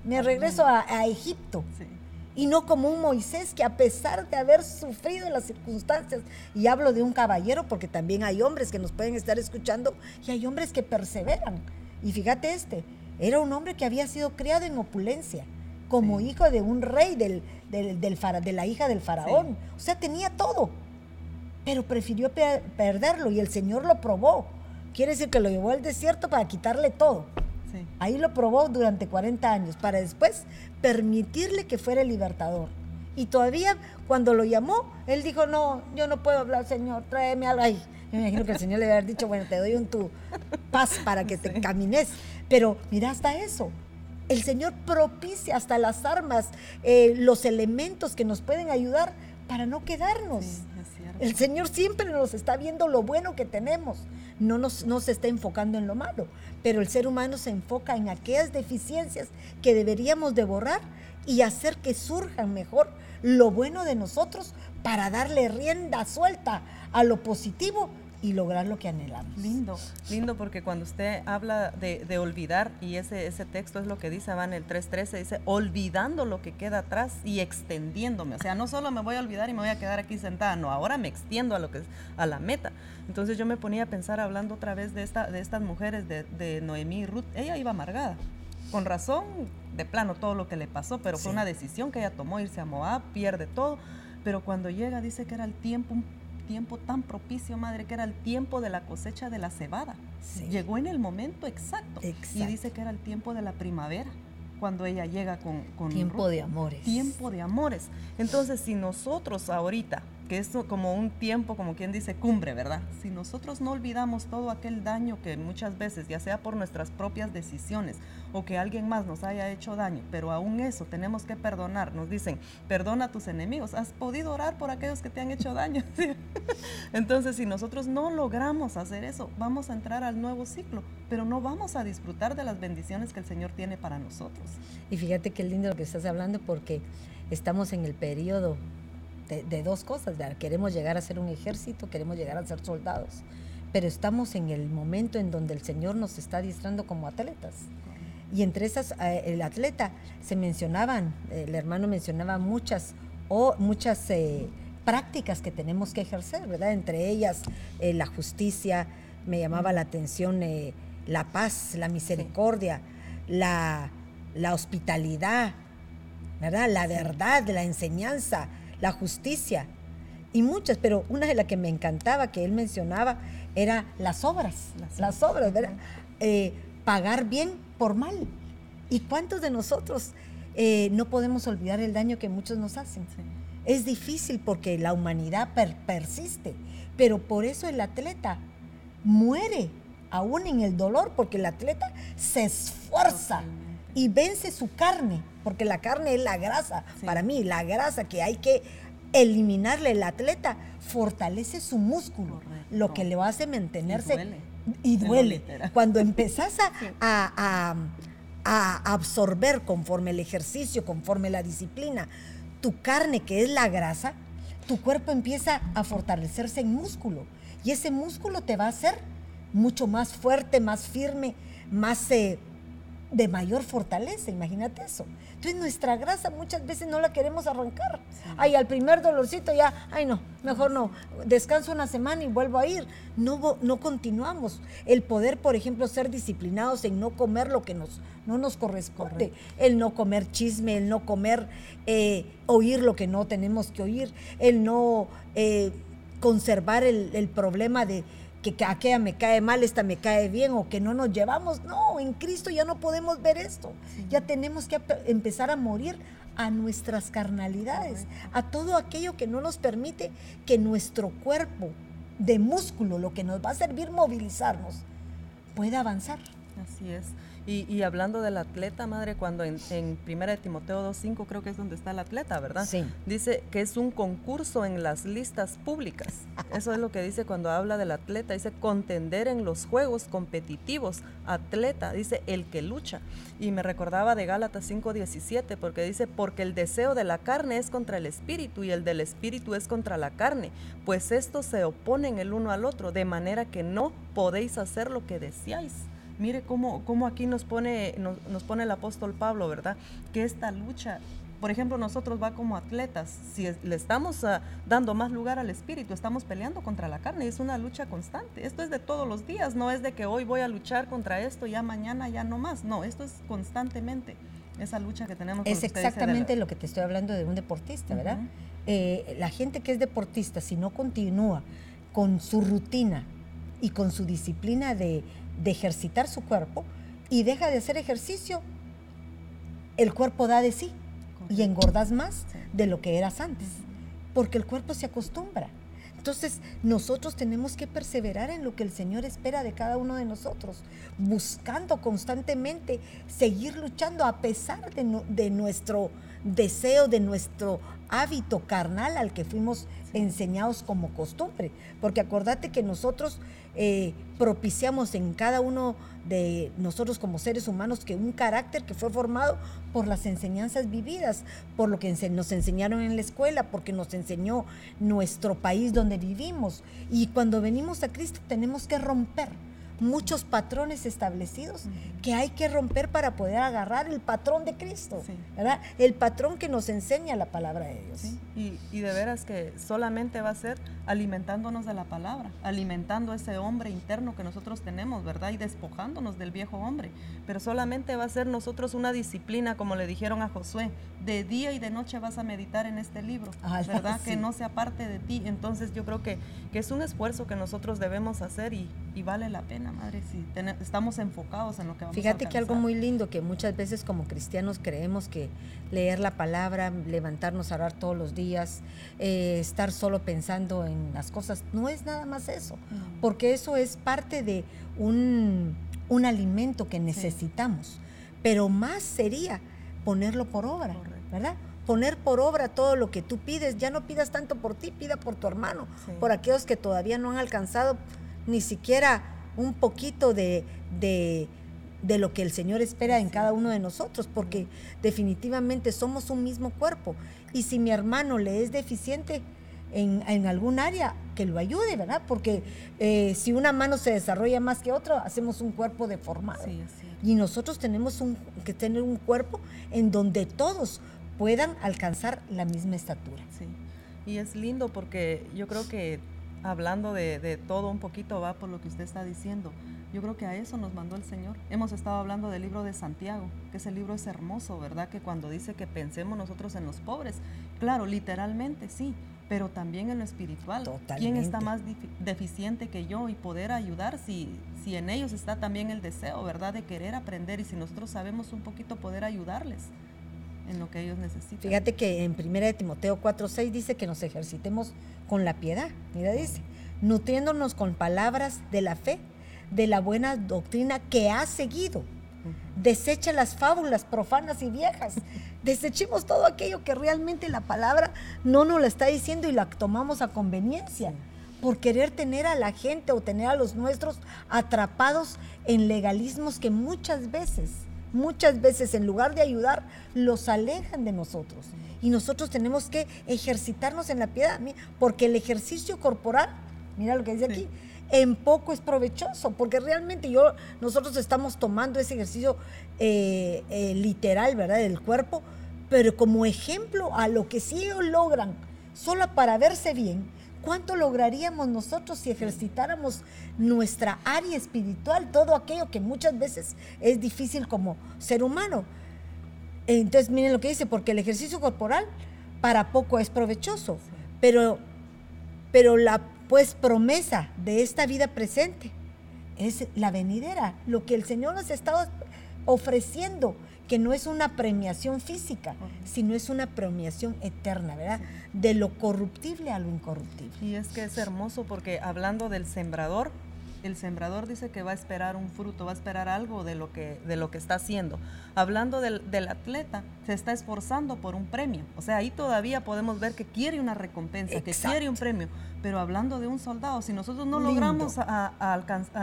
Me regreso a, a Egipto. Sí y no como un Moisés que a pesar de haber sufrido las circunstancias, y hablo de un caballero porque también hay hombres que nos pueden estar escuchando y hay hombres que perseveran. Y fíjate este, era un hombre que había sido criado en opulencia, como hijo de un rey del, del, de la hija del faraón. O sea, tenía todo, pero prefirió perderlo y el Señor lo probó. Quiere decir que lo llevó al desierto para quitarle todo. Ahí lo probó durante 40 años para después permitirle que fuera el libertador. Y todavía cuando lo llamó, él dijo, no, yo no puedo hablar, Señor, tráeme algo ahí. Yo me imagino que el Señor le haber dicho, bueno, te doy un tu paz para que te camines. Pero mira hasta eso. El Señor propicia hasta las armas, eh, los elementos que nos pueden ayudar para no quedarnos. El Señor siempre nos está viendo lo bueno que tenemos. No, nos, no se está enfocando en lo malo, pero el ser humano se enfoca en aquellas deficiencias que deberíamos de borrar y hacer que surjan mejor lo bueno de nosotros para darle rienda suelta a lo positivo y lograr lo que anhelamos. Lindo, lindo, porque cuando usted habla de, olvidar, y ese, ese texto es lo que dice, van el 3.13, dice, olvidando lo que queda atrás y extendiéndome. O sea, no solo me voy a olvidar y me voy a quedar aquí sentada, no, ahora me extiendo a, lo que, a la meta. Entonces yo me ponía a pensar, hablando otra vez de, esta, de estas mujeres, de, de Noemí y Ruth, ella iba amargada. Con razón, de plano, todo lo que le pasó, pero fue una decisión que ella tomó, irse a Moab, pierde todo. Pero cuando llega, dice que era el tiempo, tiempo tan propicio, madre, que era el tiempo de la cosecha de la cebada. Llegó en el momento exacto. Y dice que era el tiempo de la primavera, cuando ella llega con... con tiempo de amores. Tiempo de amores. Entonces, si nosotros ahorita que es como un tiempo, como quien dice, cumbre, ¿verdad? Si nosotros no olvidamos todo aquel daño que muchas veces, ya sea por nuestras propias decisiones o que alguien más nos haya hecho daño, pero aún eso tenemos que perdonar. Nos dicen, perdona a tus enemigos. ¿Has podido orar por aquellos que te han hecho daño? Entonces, si nosotros no logramos hacer eso, vamos a entrar al nuevo ciclo, pero no vamos a disfrutar de las bendiciones que el Señor tiene para nosotros. Y fíjate qué lindo lo que estás hablando porque estamos en el periodo de, dos cosas, queremos llegar a ser un ejército, queremos llegar a ser soldados, pero estamos en el momento en donde el Señor nos está adiestrando como atletas. Y entre esas, eh, el atleta se mencionaban, el hermano mencionaba muchas, o muchas eh, prácticas que tenemos que ejercer, ¿verdad? Entre ellas eh, la justicia, me llamaba la atención la paz, la misericordia, la, la, hospitalidad, ¿verdad? La verdad, la enseñanza, la justicia y muchas, pero una de las que me encantaba que él mencionaba era las obras, las, obras, ¿verdad? pagar bien por mal. ¿Y cuántos de nosotros eh, no podemos olvidar el daño que muchos nos hacen? Es difícil porque la humanidad persiste, pero por eso el atleta muere aún en el dolor, porque el atleta se esfuerza y vence su carne, porque la carne es la grasa, para mí, la grasa que hay que eliminarle. El atleta fortalece su músculo, lo que le hace mantenerse y duele. Cuando empezás a, absorber conforme el ejercicio, conforme la disciplina, tu carne, que es la grasa, tu cuerpo empieza a fortalecerse en músculo. Y ese músculo te va a hacer mucho más fuerte, más firme, más eh, de mayor fortaleza, imagínate eso. Entonces nuestra grasa muchas veces no la queremos arrancar. Ay, al primer dolorcito ya, ay no, mejor no, descanso una semana y vuelvo a ir. No, no continuamos. El poder, por ejemplo, ser disciplinados en no comer lo que nos, no nos corresponde. El no comer chisme, el no comer, eh, oír lo que no tenemos que oír, el no eh, conservar el problema de que, aquella me cae mal, esta me cae bien o que no nos llevamos. No, en Cristo ya no podemos ver esto. Ya tenemos que empezar a morir a nuestras carnalidades, a todo aquello que no nos permite que nuestro cuerpo de músculo, lo que nos va a servir movilizarnos, pueda avanzar. Así es. Y, hablando del atleta, madre, cuando en, en 1 Timoteo 2.5 creo que es donde está el atleta, ¿verdad? Sí. Dice que es un concurso en las listas públicas. Eso es lo que dice cuando habla del atleta. Dice contender en los juegos competitivos. Atleta, dice el que lucha. Y me recordaba de Gálatas 5.17 porque dice, porque el deseo de la carne es contra el espíritu y el del espíritu es contra la carne, pues estos se oponen el uno al otro, de manera que no podéis hacer lo que deseáis. Mire cómo, cómo aquí nos pone, nos, pone el apóstol Pablo, ¿verdad? Que esta lucha por ejemplo, nosotros va como atletas, si le estamos ah, dando más lugar al espíritu, estamos peleando contra la carne, es una lucha constante. Esto es de todos los días, no es de que hoy voy a luchar contra esto, ya mañana ya no más. No, esto es constantemente esa lucha que tenemos. Es exactamente lo que te estoy hablando de un deportista, ¿verdad? Eh, la gente que es deportista, si no continúa con su rutina y con su disciplina de de ejercitar su cuerpo y deja de hacer ejercicio, el cuerpo da de sí y engordas más de lo que eras antes, porque el cuerpo se acostumbra. Entonces, nosotros tenemos que perseverar en lo que el Señor espera de cada uno de nosotros, buscando constantemente seguir luchando a pesar de, de nuestro deseo, de nuestro hábito carnal al que fuimos enseñados como costumbre. Porque acordate que nosotros eh, propiciamos en cada uno de nosotros como seres humanos que un carácter que fue formado por las enseñanzas vividas, por lo que nos enseñaron en la escuela, porque nos enseñó nuestro país donde vivimos. Y cuando venimos a Cristo tenemos que romper muchos patrones establecidos que hay que romper para poder agarrar el patrón de Cristo, ¿verdad? El patrón que nos enseña la palabra de Dios. Y, y, de veras que solamente va a ser alimentándonos de la palabra, alimentando ese hombre interno que nosotros tenemos, ¿verdad? Y despojándonos del viejo hombre. Pero solamente va a ser nosotros una disciplina, como le dijeron a Josué, de día y de noche vas a meditar en este libro, ah, ¿verdad? Que no sea parte de ti. Entonces yo creo que, que es un esfuerzo que nosotros debemos hacer y, y vale la pena madre, si estamos enfocados en lo que vamos Fíjate que algo muy lindo que muchas veces como cristianos creemos que leer la palabra, levantarnos a orar todos los días, eh, estar solo pensando en las cosas, no es nada más eso, porque eso es parte de un, alimento que necesitamos, pero más sería ponerlo por obra, ¿verdad? poner por obra todo lo que tú pides. Ya no pidas tanto por ti, pida por tu hermano, por aquellos que todavía no han alcanzado ni siquiera un poquito de, lo que el Señor espera en cada uno de nosotros, porque definitivamente somos un mismo cuerpo. Y si mi hermano le es deficiente en, algún área, que lo ayude, ¿verdad? Porque eh, si una mano se desarrolla más que otra, hacemos un cuerpo deformado. Y nosotros tenemos un, que tener un cuerpo en donde todos puedan alcanzar la misma estatura. Sí. Y es lindo porque yo creo que hablando de, de, todo un poquito va por lo que usted está diciendo. Yo creo que a eso nos mandó el Señor. Hemos estado hablando del libro de Santiago, que ese libro es hermoso, ¿verdad? Que cuando dice que pensemos nosotros en los pobres, claro, literalmente sí, pero también en lo espiritual. Totalmente. ¿Quién está más deficiente que yo y poder ayudar si, si en ellos está también el deseo, ¿verdad? De querer aprender y si nosotros sabemos un poquito poder ayudarles en lo que ellos necesitan. Fíjate que en 1 de Timoteo 4:6 dice que nos ejercitemos con la piedad. Mira, dice, nutriéndonos con palabras de la fe, de la buena doctrina que ha seguido. Desecha las fábulas profanas y viejas. Desechemos todo aquello que realmente la palabra no nos la está diciendo y la tomamos a conveniencia por querer tener a la gente o tener a los nuestros atrapados en legalismos que muchas veces muchas veces en lugar de ayudar, los alejan de nosotros. Y nosotros tenemos que ejercitarnos en la piedad, porque el ejercicio corporal, mira lo que dice aquí, en poco es provechoso, porque realmente yo, nosotros estamos tomando ese ejercicio eh, eh, literal, ¿verdad?, del cuerpo, pero como ejemplo a lo que sí ellos logran, solo para verse bien, ¿Cuánto lograríamos nosotros si ejercitáramos nuestra área espiritual, todo aquello que muchas veces es difícil como ser humano? Entonces, miren lo que dice, porque el ejercicio corporal para poco es provechoso, pero, pero la pues promesa de esta vida presente es la venidera, lo que el Señor nos ha estado ofreciendo que no es una premiación física, sino es una premiación eterna, ¿verdad? De lo corruptible a lo incorruptible. Y es que es hermoso porque hablando del sembrador, el sembrador dice que va a esperar un fruto, va a esperar algo de lo que, de lo que está haciendo. Hablando del, atleta, se está esforzando por un premio. O sea, ahí todavía podemos ver que quiere una recompensa, que quiere un premio. Pero hablando de un soldado, si nosotros no logramos a,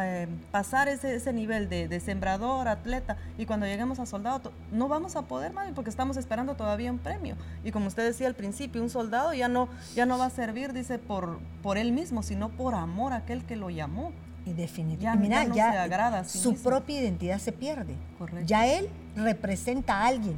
eh, pasar ese, ese nivel de, sembrador, atleta, y cuando lleguemos a soldado, no vamos a poder, mami, porque estamos esperando todavía un premio. Y como usted decía al principio, un soldado ya no, ya no va a servir, dice, por, por él mismo, sino por amor a aquel que lo llamó. Y definitivamente, mira, ya, su propia identidad se pierde. Ya él representa a alguien.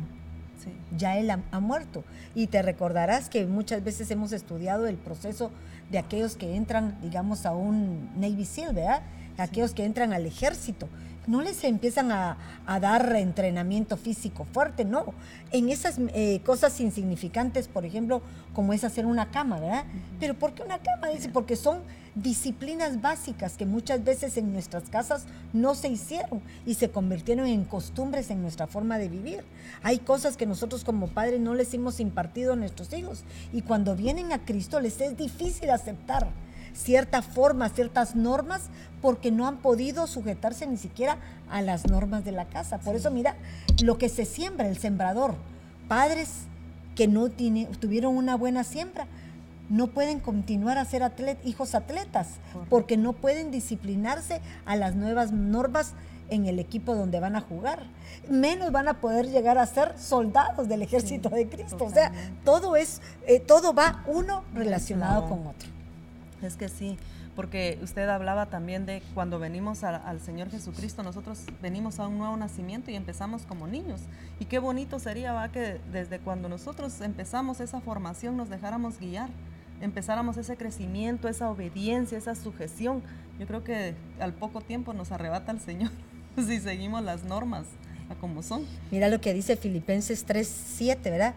Ya él ha, muerto. Y te recordarás que muchas veces hemos estudiado el proceso de aquellos que entran, digamos, a un Navy SEAL, ¿verdad? Aquellos que entran al ejército no les empiezan a, dar entrenamiento físico fuerte, no. En esas eh, cosas insignificantes, por ejemplo, como es hacer una cama, ¿verdad? Pero ¿por qué una cama? Dice, porque son disciplinas básicas que muchas veces en nuestras casas no se hicieron y se convirtieron en costumbres en nuestra forma de vivir. Hay cosas que nosotros como padres no les hemos impartido a nuestros hijos y cuando vienen a Cristo les es difícil aceptar cierta forma, ciertas normas, porque no han podido sujetarse ni siquiera a las normas de la casa. Por eso, mira, lo que se siembra, el sembrador, padres que no tiene, tuvieron una buena siembra, no pueden continuar a ser hijos atletas, porque no pueden disciplinarse a las nuevas normas en el equipo donde van a jugar. Menos van a poder llegar a ser soldados del ejército de Cristo. O sea, todo es, eh, todo va uno relacionado con otro. Es que sí, porque usted hablaba también de cuando venimos al Señor Jesucristo, nosotros venimos a un nuevo nacimiento y empezamos como niños. Y qué bonito sería ¿va? que desde cuando nosotros empezamos esa formación nos dejáramos guiar, empezáramos ese crecimiento, esa obediencia, esa sujeción. Yo creo que al poco tiempo nos arrebata el Señor si seguimos las normas a como son. Mira lo que dice Filipenses 3:7, ¿verdad?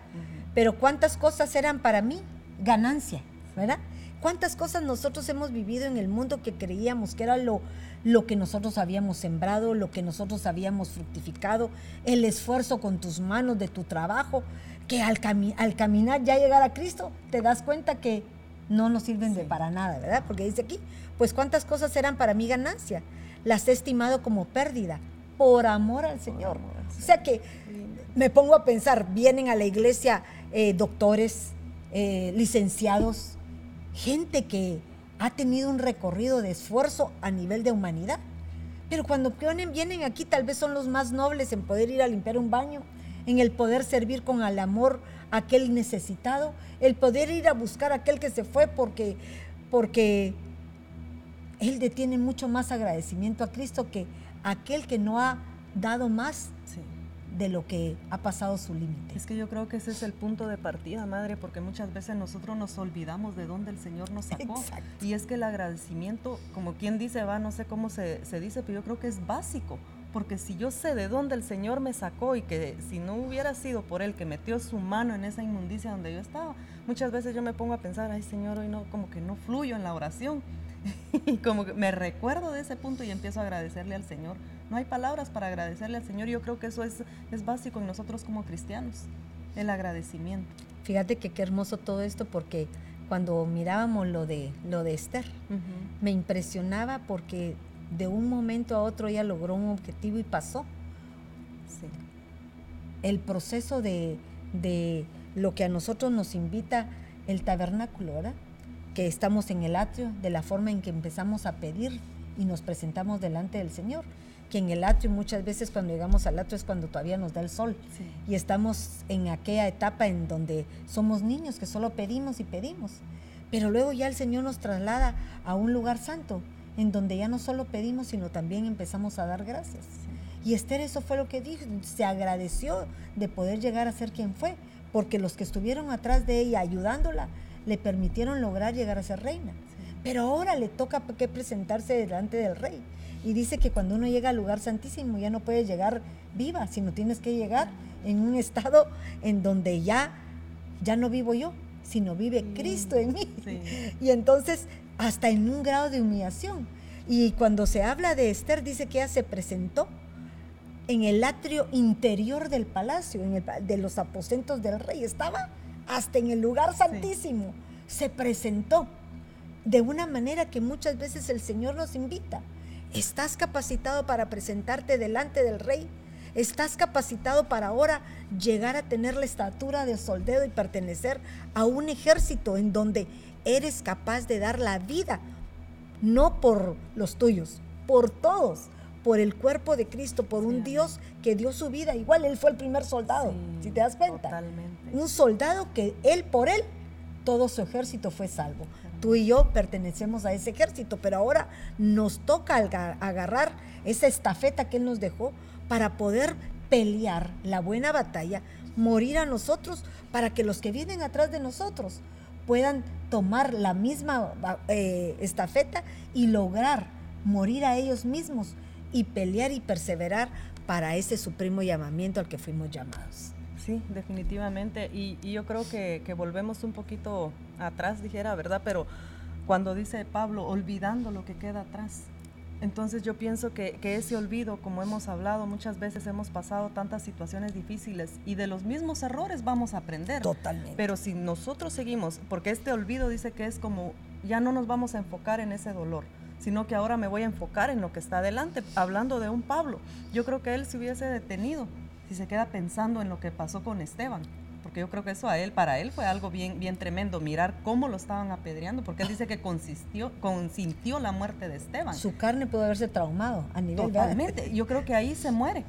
Pero cuántas cosas eran para mí ganancia, ¿verdad? ¿Cuántas cosas nosotros hemos vivido en el mundo que creíamos que era lo, lo que nosotros habíamos sembrado, lo que nosotros habíamos fructificado, el esfuerzo con tus manos de tu trabajo, que al, al caminar ya llegar a Cristo te das cuenta que no nos sirven de para nada, ¿verdad? Porque dice aquí, pues cuántas cosas eran para mi ganancia, las he estimado como pérdida por amor al Señor. O sea que me pongo a pensar, vienen a la iglesia eh, doctores, eh, licenciados, gente que ha tenido un recorrido de esfuerzo a nivel de humanidad. Pero cuando vienen, aquí tal vez son los más nobles en poder ir a limpiar un baño, en el poder servir con el amor a aquel necesitado, el poder ir a buscar a aquel que se fue porque, porque él detiene mucho más agradecimiento a Cristo que aquel que no ha dado más de lo que ha pasado su límite. Es que yo creo que ese es el punto de partida, madre, porque muchas veces nosotros nos olvidamos de dónde el Señor nos sacó. Y es que el agradecimiento, como quien dice, va, no sé cómo se, se dice, pero yo creo que es básico. Porque si yo sé de dónde el Señor me sacó y que si no hubiera sido por Él que metió su mano en esa inmundicia donde yo estaba, muchas veces yo me pongo a pensar, ay Señor, hoy no, como que no fluyo en la oración. y como que me recuerdo de ese punto y empiezo a agradecerle al Señor no hay palabras para agradecerle al Señor. Yo creo que eso es, es básico en nosotros como cristianos, el agradecimiento. Fíjate que qué hermoso todo esto porque cuando mirábamos lo de, lo de Esther, me impresionaba porque de un momento a otro ella logró un objetivo y pasó. Sí. El proceso de, de lo que a nosotros nos invita el tabernáculo, ¿verdad? Que estamos en el atrio, de la forma en que empezamos a pedir y nos presentamos delante del Señor. Que en el atrio muchas veces cuando llegamos al atrio es cuando todavía nos da el sol. Y estamos en aquella etapa en donde somos niños que solo pedimos y pedimos. Pero luego ya el Señor nos traslada a un lugar santo en donde ya no solo pedimos sino también empezamos a dar gracias. Y Esther eso fue lo que dijo, se agradeció de poder llegar a ser quien fue, porque los que estuvieron atrás de ella ayudándola le permitieron lograr llegar a ser reina. Pero ahora le toca que presentarse delante del rey. Y dice que cuando uno llega al lugar santísimo ya no puedes llegar viva, sino tienes que llegar en un estado en donde ya, ya no vivo yo, sino vive mm, Cristo en mí. Y entonces hasta en un grado de humillación. Y cuando se habla de Esther, dice que ella se presentó en el atrio interior del palacio, en el, de los aposentos del rey. Estaba hasta en el lugar santísimo. Se presentó de una manera que muchas veces el Señor nos invita. ¿Estás capacitado para presentarte delante del rey? ¿Estás capacitado para ahora llegar a tener la estatura de soldado y pertenecer a un ejército en donde eres capaz de dar la vida? No por los tuyos, por todos, por el cuerpo de Cristo, por un Dios que dio su vida. Igual Él fue el primer soldado, si te das cuenta. Un soldado que Él por Él, todo su ejército fue salvo tú y yo pertenecemos a ese ejército, pero ahora nos toca agarrar esa estafeta que Él nos dejó para poder pelear la buena batalla, morir a nosotros, para que los que vienen atrás de nosotros puedan tomar la misma eh, estafeta y lograr morir a ellos mismos y pelear y perseverar para ese supremo llamamiento al que fuimos llamados. Sí, definitivamente. Y, yo creo que, volvemos un poquito atrás, dijera, ¿verdad? Pero cuando dice Pablo, olvidando lo que queda atrás. Entonces yo pienso que, ese olvido, como hemos hablado, muchas veces hemos pasado tantas situaciones difíciles y de los mismos errores vamos a aprender. Totalmente. Pero si nosotros seguimos, porque este olvido dice que es como, ya no nos vamos a enfocar en ese dolor, sino que ahora me voy a enfocar en lo que está adelante. Hablando de un Pablo, yo creo que él se hubiese detenido si se queda pensando en lo que pasó con Esteban. Porque yo creo que eso a él, para él fue algo bien, bien tremendo, mirar cómo lo estaban apedreando, porque él dice que consistió, consintió la muerte de Esteban. Su carne pudo haberse traumado a nivel Totalmente. Yo creo que ahí se muere.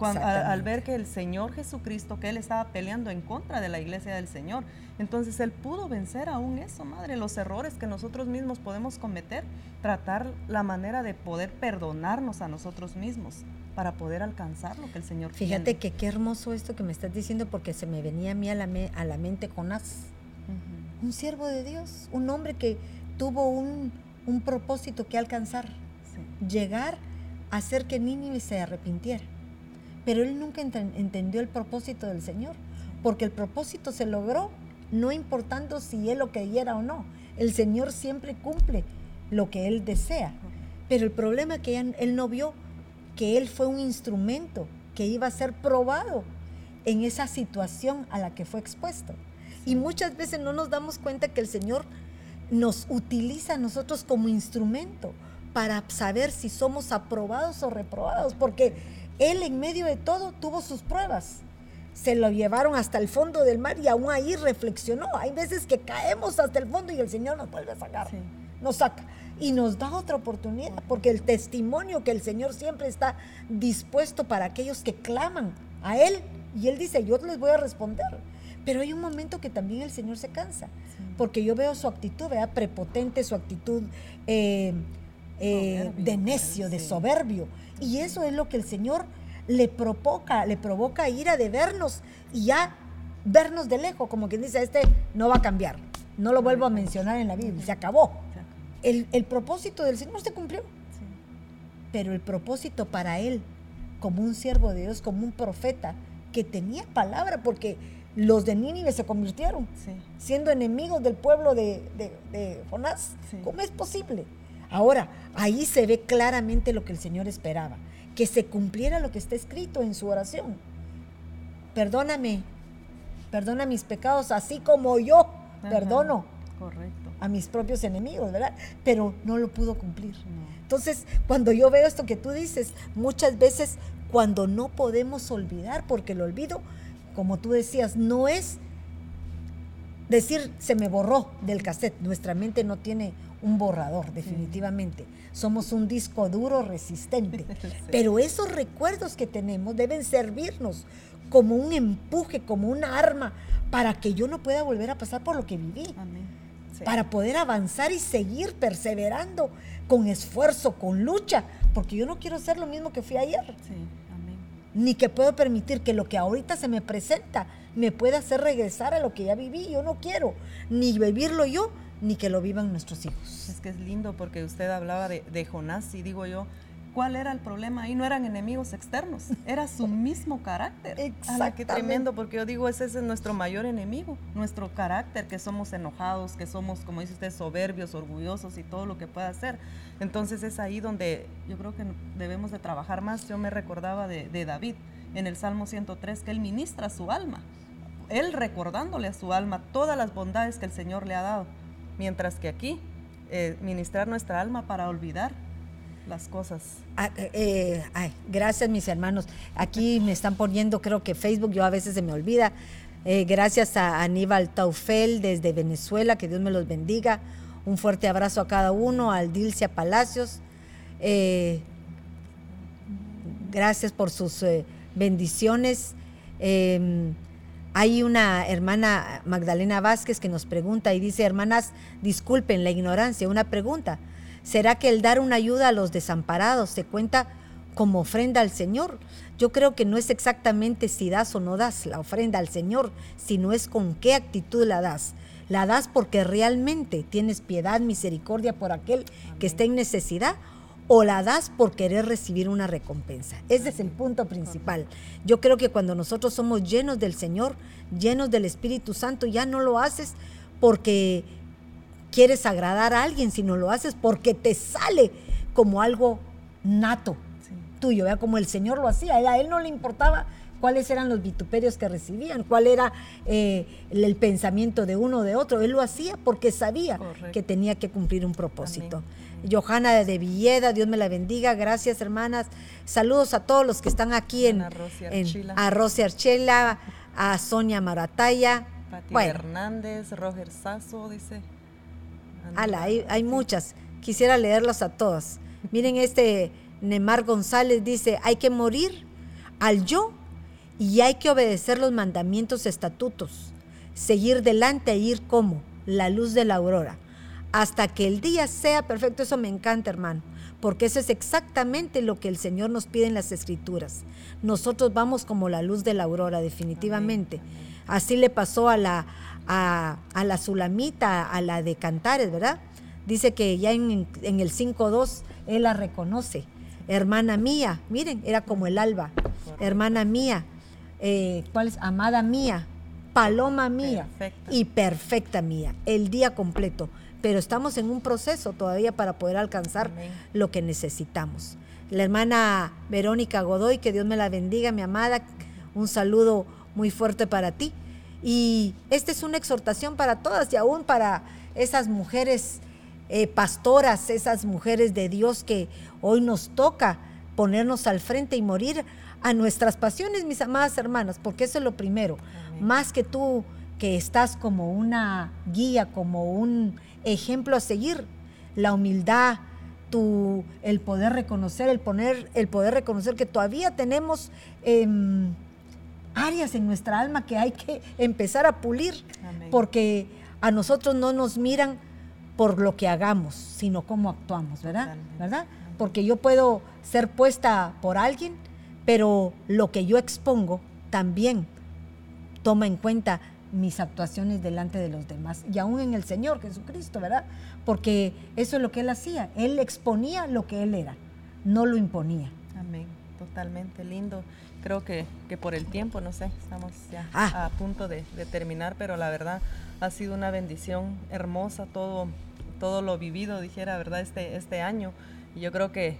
al, ver que el Señor Jesucristo, que él estaba peleando en contra de la iglesia del Señor, entonces él pudo vencer aún eso, madre, los errores que nosotros mismos podemos cometer, tratar la manera de poder perdonarnos a nosotros mismos para poder alcanzar lo que el Señor Fíjate que qué hermoso esto que me estás diciendo porque se me venía a mí a la, a la mente Jonás. Un siervo de Dios, un hombre que tuvo un, propósito que alcanzar. Llegar a hacer que Nínive se arrepintiera. Pero él nunca entendió el propósito del Señor, porque el propósito se logró no importando si él lo creyera o no. El Señor siempre cumple lo que él desea. Pero el problema es que él no vio que él fue un instrumento que iba a ser probado en esa situación a la que fue expuesto. Y muchas veces no nos damos cuenta que el Señor nos utiliza a nosotros como instrumento para saber si somos aprobados o reprobados, porque Él en medio de todo tuvo sus pruebas. Se lo llevaron hasta el fondo del mar y aún ahí reflexionó. Hay veces que caemos hasta el fondo y el Señor nos vuelve a sacar. Nos saca y nos da otra oportunidad, porque el testimonio que el Señor siempre está dispuesto para aquellos que claman a Él, y Él dice, yo les voy a responder. Pero hay un momento que también el Señor se cansa, porque yo veo su actitud, vea prepotente, su actitud eh, eh, de necio, de soberbio. Y eso es lo que el Señor le provoca, le provoca ira de vernos y ya vernos de lejos, como quien dice, este no va a cambiar, no lo vuelvo a mencionar en la Biblia, se acabó. El, el propósito del Señor se cumplió, pero el propósito para él, como un siervo de Dios, como un profeta, que tenía palabra, porque los de Nínive se convirtieron, siendo enemigos del pueblo de, Jonás. ¿Cómo es posible? Ahora, ahí se ve claramente lo que el Señor esperaba, que se cumpliera lo que está escrito en su oración. Perdóname, perdona mis pecados, así como yo perdono a mis propios enemigos, ¿verdad? Pero no lo pudo cumplir. Entonces, cuando yo veo esto que tú dices, muchas veces cuando no podemos olvidar, porque el olvido como tú decías, no es decir se me borró del cassette. Nuestra mente no tiene un borrador, definitivamente. Somos un disco duro resistente. Pero esos recuerdos que tenemos deben servirnos como un empuje, como una arma, para que yo no pueda volver a pasar por lo que viví. Para poder avanzar y seguir perseverando con esfuerzo, con lucha, porque yo no quiero ser lo mismo que fui ayer. Sí ni que puedo permitir que lo que ahorita se me presenta me pueda hacer regresar a lo que ya viví. Yo no quiero ni vivirlo yo, ni que lo vivan nuestros hijos. Es que es lindo porque usted hablaba de, Jonás y digo yo, ¿cuál era el problema ahí? No eran enemigos externos, era su mismo carácter. Exacto. Qué tremendo, porque yo digo, ese es nuestro mayor enemigo, nuestro carácter, que somos enojados, que somos, como dice usted, soberbios, orgullosos y todo lo que pueda hacer. Entonces es ahí donde yo creo que debemos de trabajar más. Yo me recordaba de, David en el Salmo 103 que él ministra su alma, él recordándole a su alma todas las bondades que el Señor le ha dado, mientras que aquí eh, ministrar nuestra alma para olvidar las cosas. Ah, eh, ay, gracias mis hermanos. Aquí me están poniendo, creo que Facebook, yo a veces se me olvida. Eh, gracias a Aníbal Taufel desde Venezuela, que Dios me los bendiga. Un fuerte abrazo a cada uno, al Dilcia Palacios. Eh, gracias por sus eh, bendiciones. Em, hay una hermana Magdalena Vázquez que nos pregunta y dice, hermanas, disculpen la ignorancia, una pregunta. ¿Será que el dar una ayuda a los desamparados se cuenta como ofrenda al Señor? Yo creo que no es exactamente si das o no das la ofrenda al Señor, sino es con qué actitud la das. ¿La das porque realmente tienes piedad, misericordia por aquel que está en necesidad? ¿O la das por querer recibir una recompensa? Ese es el punto principal. Yo creo que cuando nosotros somos llenos del Señor, llenos del Espíritu Santo, ya no lo haces porque quieres agradar a alguien, sino lo haces porque te sale como algo nato tuyo, como el Señor lo hacía. A él no le importaba cuáles eran los vituperios que recibían, cuál era eh, el, pensamiento de uno o de otro. Él lo hacía porque sabía que tenía que cumplir un propósito. Johanna de Villeda, Dios me la bendiga. Gracias, hermanas. Saludos a todos los que están aquí en, a Rosy Archela, a Sonia Marataya. Pati Hernández, Roger Sasso, dice. Ala, hay, hay muchas. Quisiera leerlas a todas. Miren, este Nemar González dice, hay que morir al yo y hay que obedecer los mandamientos estatutos, seguir delante e ir como la luz de la aurora, hasta que el día sea perfecto. Eso me encanta, hermano, porque eso es exactamente lo que el Señor nos pide en las escrituras. Nosotros vamos como la luz de la aurora, definitivamente. Así le pasó a la, a, la Sulamita, a la de Cantares, ¿verdad? Dice que ya en, en el 5.2 él la reconoce. Hermana mía, miren, era como el alba. Hermana mía, eh, ¿cuál es? Amada mía, paloma mía y perfecta mía, el día completo. Pero estamos en un proceso todavía para poder alcanzar lo que necesitamos. La hermana Verónica Godoy, que Dios me la bendiga, mi amada, un saludo muy fuerte para ti. Y esta es una exhortación para todas y aún para esas mujeres eh, pastoras, esas mujeres de Dios que hoy nos toca ponernos al frente y morir a nuestras pasiones, mis amadas hermanas, porque eso es lo primero. Más que tú que estás como una guía, como un ejemplo a seguir, la humildad, tu, el poder reconocer, el, poner, el poder reconocer que todavía tenemos em, áreas en nuestra alma que hay que empezar a pulir, porque a nosotros no nos miran por lo que hagamos, sino cómo actuamos, ¿verdad? ¿verdad? Porque yo puedo ser puesta por alguien, pero lo que yo expongo también toma en cuenta mis actuaciones delante de los demás y aún en el Señor Jesucristo, ¿verdad? Porque eso es lo que Él hacía, Él exponía lo que Él era, no lo imponía. Amén, totalmente lindo. Creo que, que por el tiempo, no sé, estamos ya ah. a punto de, de, terminar, pero la verdad ha sido una bendición hermosa todo, todo lo vivido, dijera, ¿verdad? Este, este año. Y yo creo que,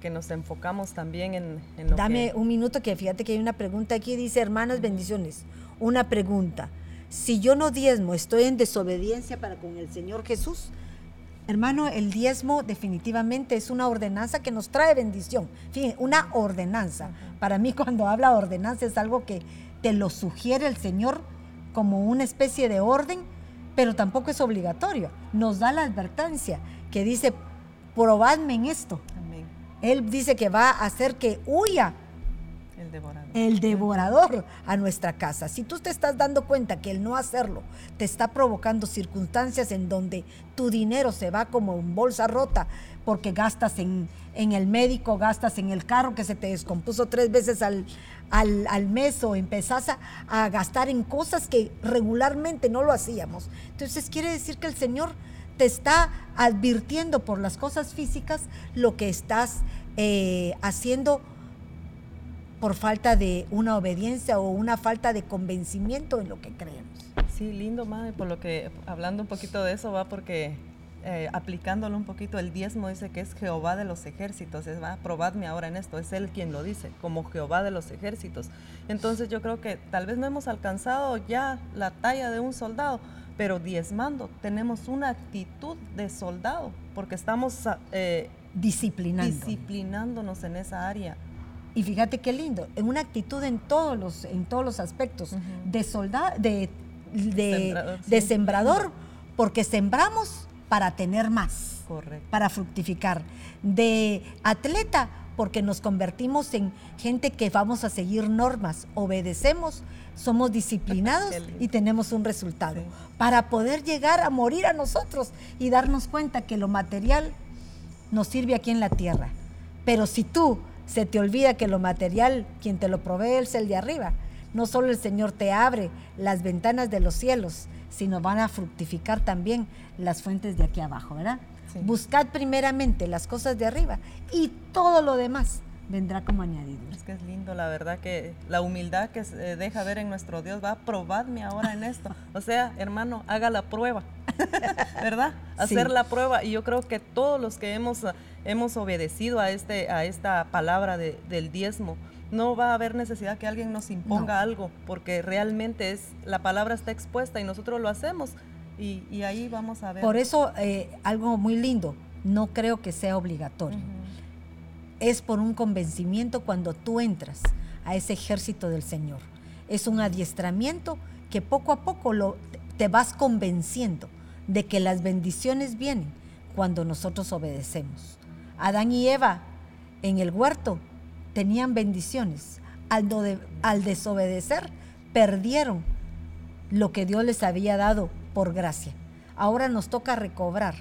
que nos enfocamos también en, en lo Dame un minuto que fíjate que hay una pregunta aquí, dice, hermanas, bendiciones. Una pregunta si yo no diezmo, estoy en desobediencia para con el Señor Jesús. Hermano, el diezmo definitivamente es una ordenanza que nos trae bendición. Fíjense, una ordenanza. Para mí cuando habla ordenanza es algo que te lo sugiere el Señor como una especie de orden, pero tampoco es obligatorio. Nos da la advertencia que dice, probadme en esto. Él dice que va a hacer que huya el devorador. A nuestra casa. Si tú te estás dando cuenta que el no hacerlo te está provocando circunstancias en donde tu dinero se va como en bolsa rota porque gastas en, el médico, gastas en el carro que se te descompuso tres veces al, al, mes o empezás a, a gastar en cosas que regularmente no lo hacíamos. Entonces quiere decir que el Señor te está advirtiendo por las cosas físicas lo que estás eh, haciendo por falta de una obediencia o una falta de convencimiento en lo que creemos. Sí, lindo, madre, por lo que hablando un poquito de eso va porque eh, aplicándolo un poquito, el diezmo dice que es Jehová de los ejércitos, es, va, probadme ahora en esto, es él quien lo dice, como Jehová de los ejércitos. Entonces yo creo que tal vez no hemos alcanzado ya la talla de un soldado, pero diezmando tenemos una actitud de soldado, porque estamos eh, disciplinándonos en esa área. Y fíjate qué lindo, en una actitud en todos los, en todos los aspectos, de soldado, de, de, sembrador, porque sembramos para tener más, para fructificar. De atleta, porque nos convertimos en gente que vamos a seguir normas, obedecemos, somos disciplinados y tenemos un resultado. Para poder llegar a morir a nosotros y darnos cuenta que lo material nos sirve aquí en la tierra. Pero si tú se te olvida que lo material, quien te lo provee es el de arriba. No solo el Señor te abre las ventanas de los cielos, sino van a fructificar también las fuentes de aquí abajo, ¿verdad? Buscad primeramente las cosas de arriba y todo lo demás vendrá como añadido. Es que es lindo, la verdad que la humildad que se deja ver en nuestro Dios va a probarme ahora en esto. O sea, hermano, haga la prueba, ¿verdad? Hacer la prueba. Y yo creo que todos los que hemos hemos obedecido a, este, a esta palabra del diezmo, no va a haber necesidad que alguien nos imponga algo, porque realmente es, la palabra está expuesta y nosotros lo hacemos y, ahí vamos a ver. Por eso, eh, algo muy lindo, no creo que sea obligatorio. Es por un convencimiento cuando tú entras a ese ejército del Señor. Es un adiestramiento que poco a poco te vas convenciendo de que las bendiciones vienen cuando nosotros obedecemos. Adán y Eva en el huerto tenían bendiciones. Al desobedecer, perdieron lo que Dios les había dado por gracia. Ahora nos toca recobrar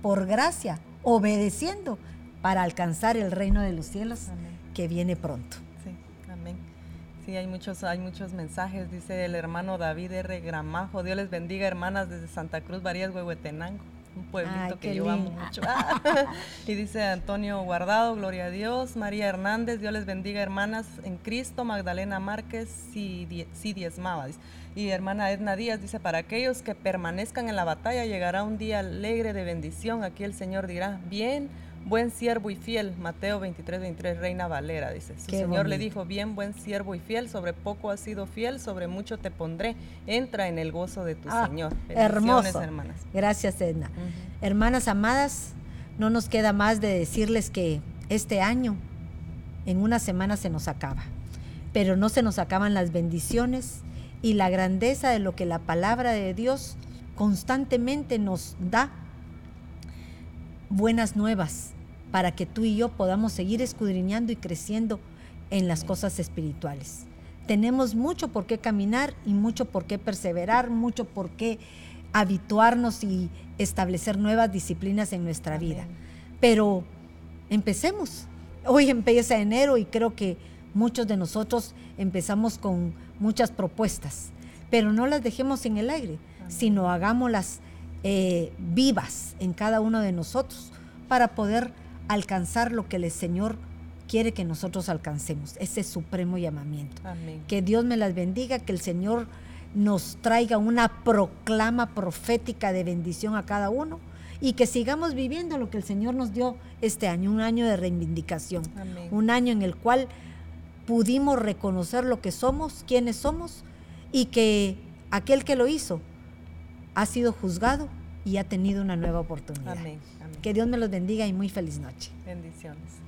por gracia, obedeciendo para alcanzar el reino de los cielos que viene pronto. Sí, amén. Sí, hay muchos, hay muchos mensajes, dice el hermano David R. Gramajo. Dios les bendiga, hermanas desde Santa Cruz, Varías, Huehuetenango un pueblito que yo amo mucho. y dice Antonio Guardado, gloria a Dios. María Hernández, Dios les bendiga, hermanas en Cristo. Magdalena Márquez, sí, sí diezmaba. Y hermana Edna Díaz dice, para aquellos que permanezcan en la batalla llegará un día alegre de bendición. Aquí el Señor dirá, bien buen siervo y fiel, Mateo 23, 23, Reina Valera, dice. Su Señor le dijo, bien, buen siervo y fiel, sobre poco has sido fiel, sobre mucho te pondré, entra en el gozo de tu ah, Señor. Hermoso. hermanas. Gracias, Edna. Hermanas amadas, no nos queda más de decirles que este año, en una semana se nos acaba, pero no se nos acaban las bendiciones y la grandeza de lo que la palabra de Dios constantemente nos da buenas nuevas para que tú y yo podamos seguir escudriñando y creciendo en las cosas espirituales. Tenemos mucho por qué caminar y mucho por qué perseverar, mucho por qué habituarnos y establecer nuevas disciplinas en nuestra vida. Pero empecemos. Hoy empieza enero y creo que Muchos de nosotros empezamos con muchas propuestas, pero no las dejemos en el aire, sino hagámoslas eh, vivas en cada uno de nosotros para poder alcanzar lo que el Señor quiere que nosotros alcancemos, ese supremo llamamiento. Que Dios me las bendiga, que el Señor nos traiga una proclama profética de bendición a cada uno y que sigamos viviendo lo que el Señor nos dio este año, un año de reivindicación, un año en el cual pudimos reconocer lo que somos, quiénes somos y que aquel que lo hizo ha sido juzgado y ha tenido una nueva oportunidad. Que Dios me los bendiga y muy feliz noche. Bendiciones.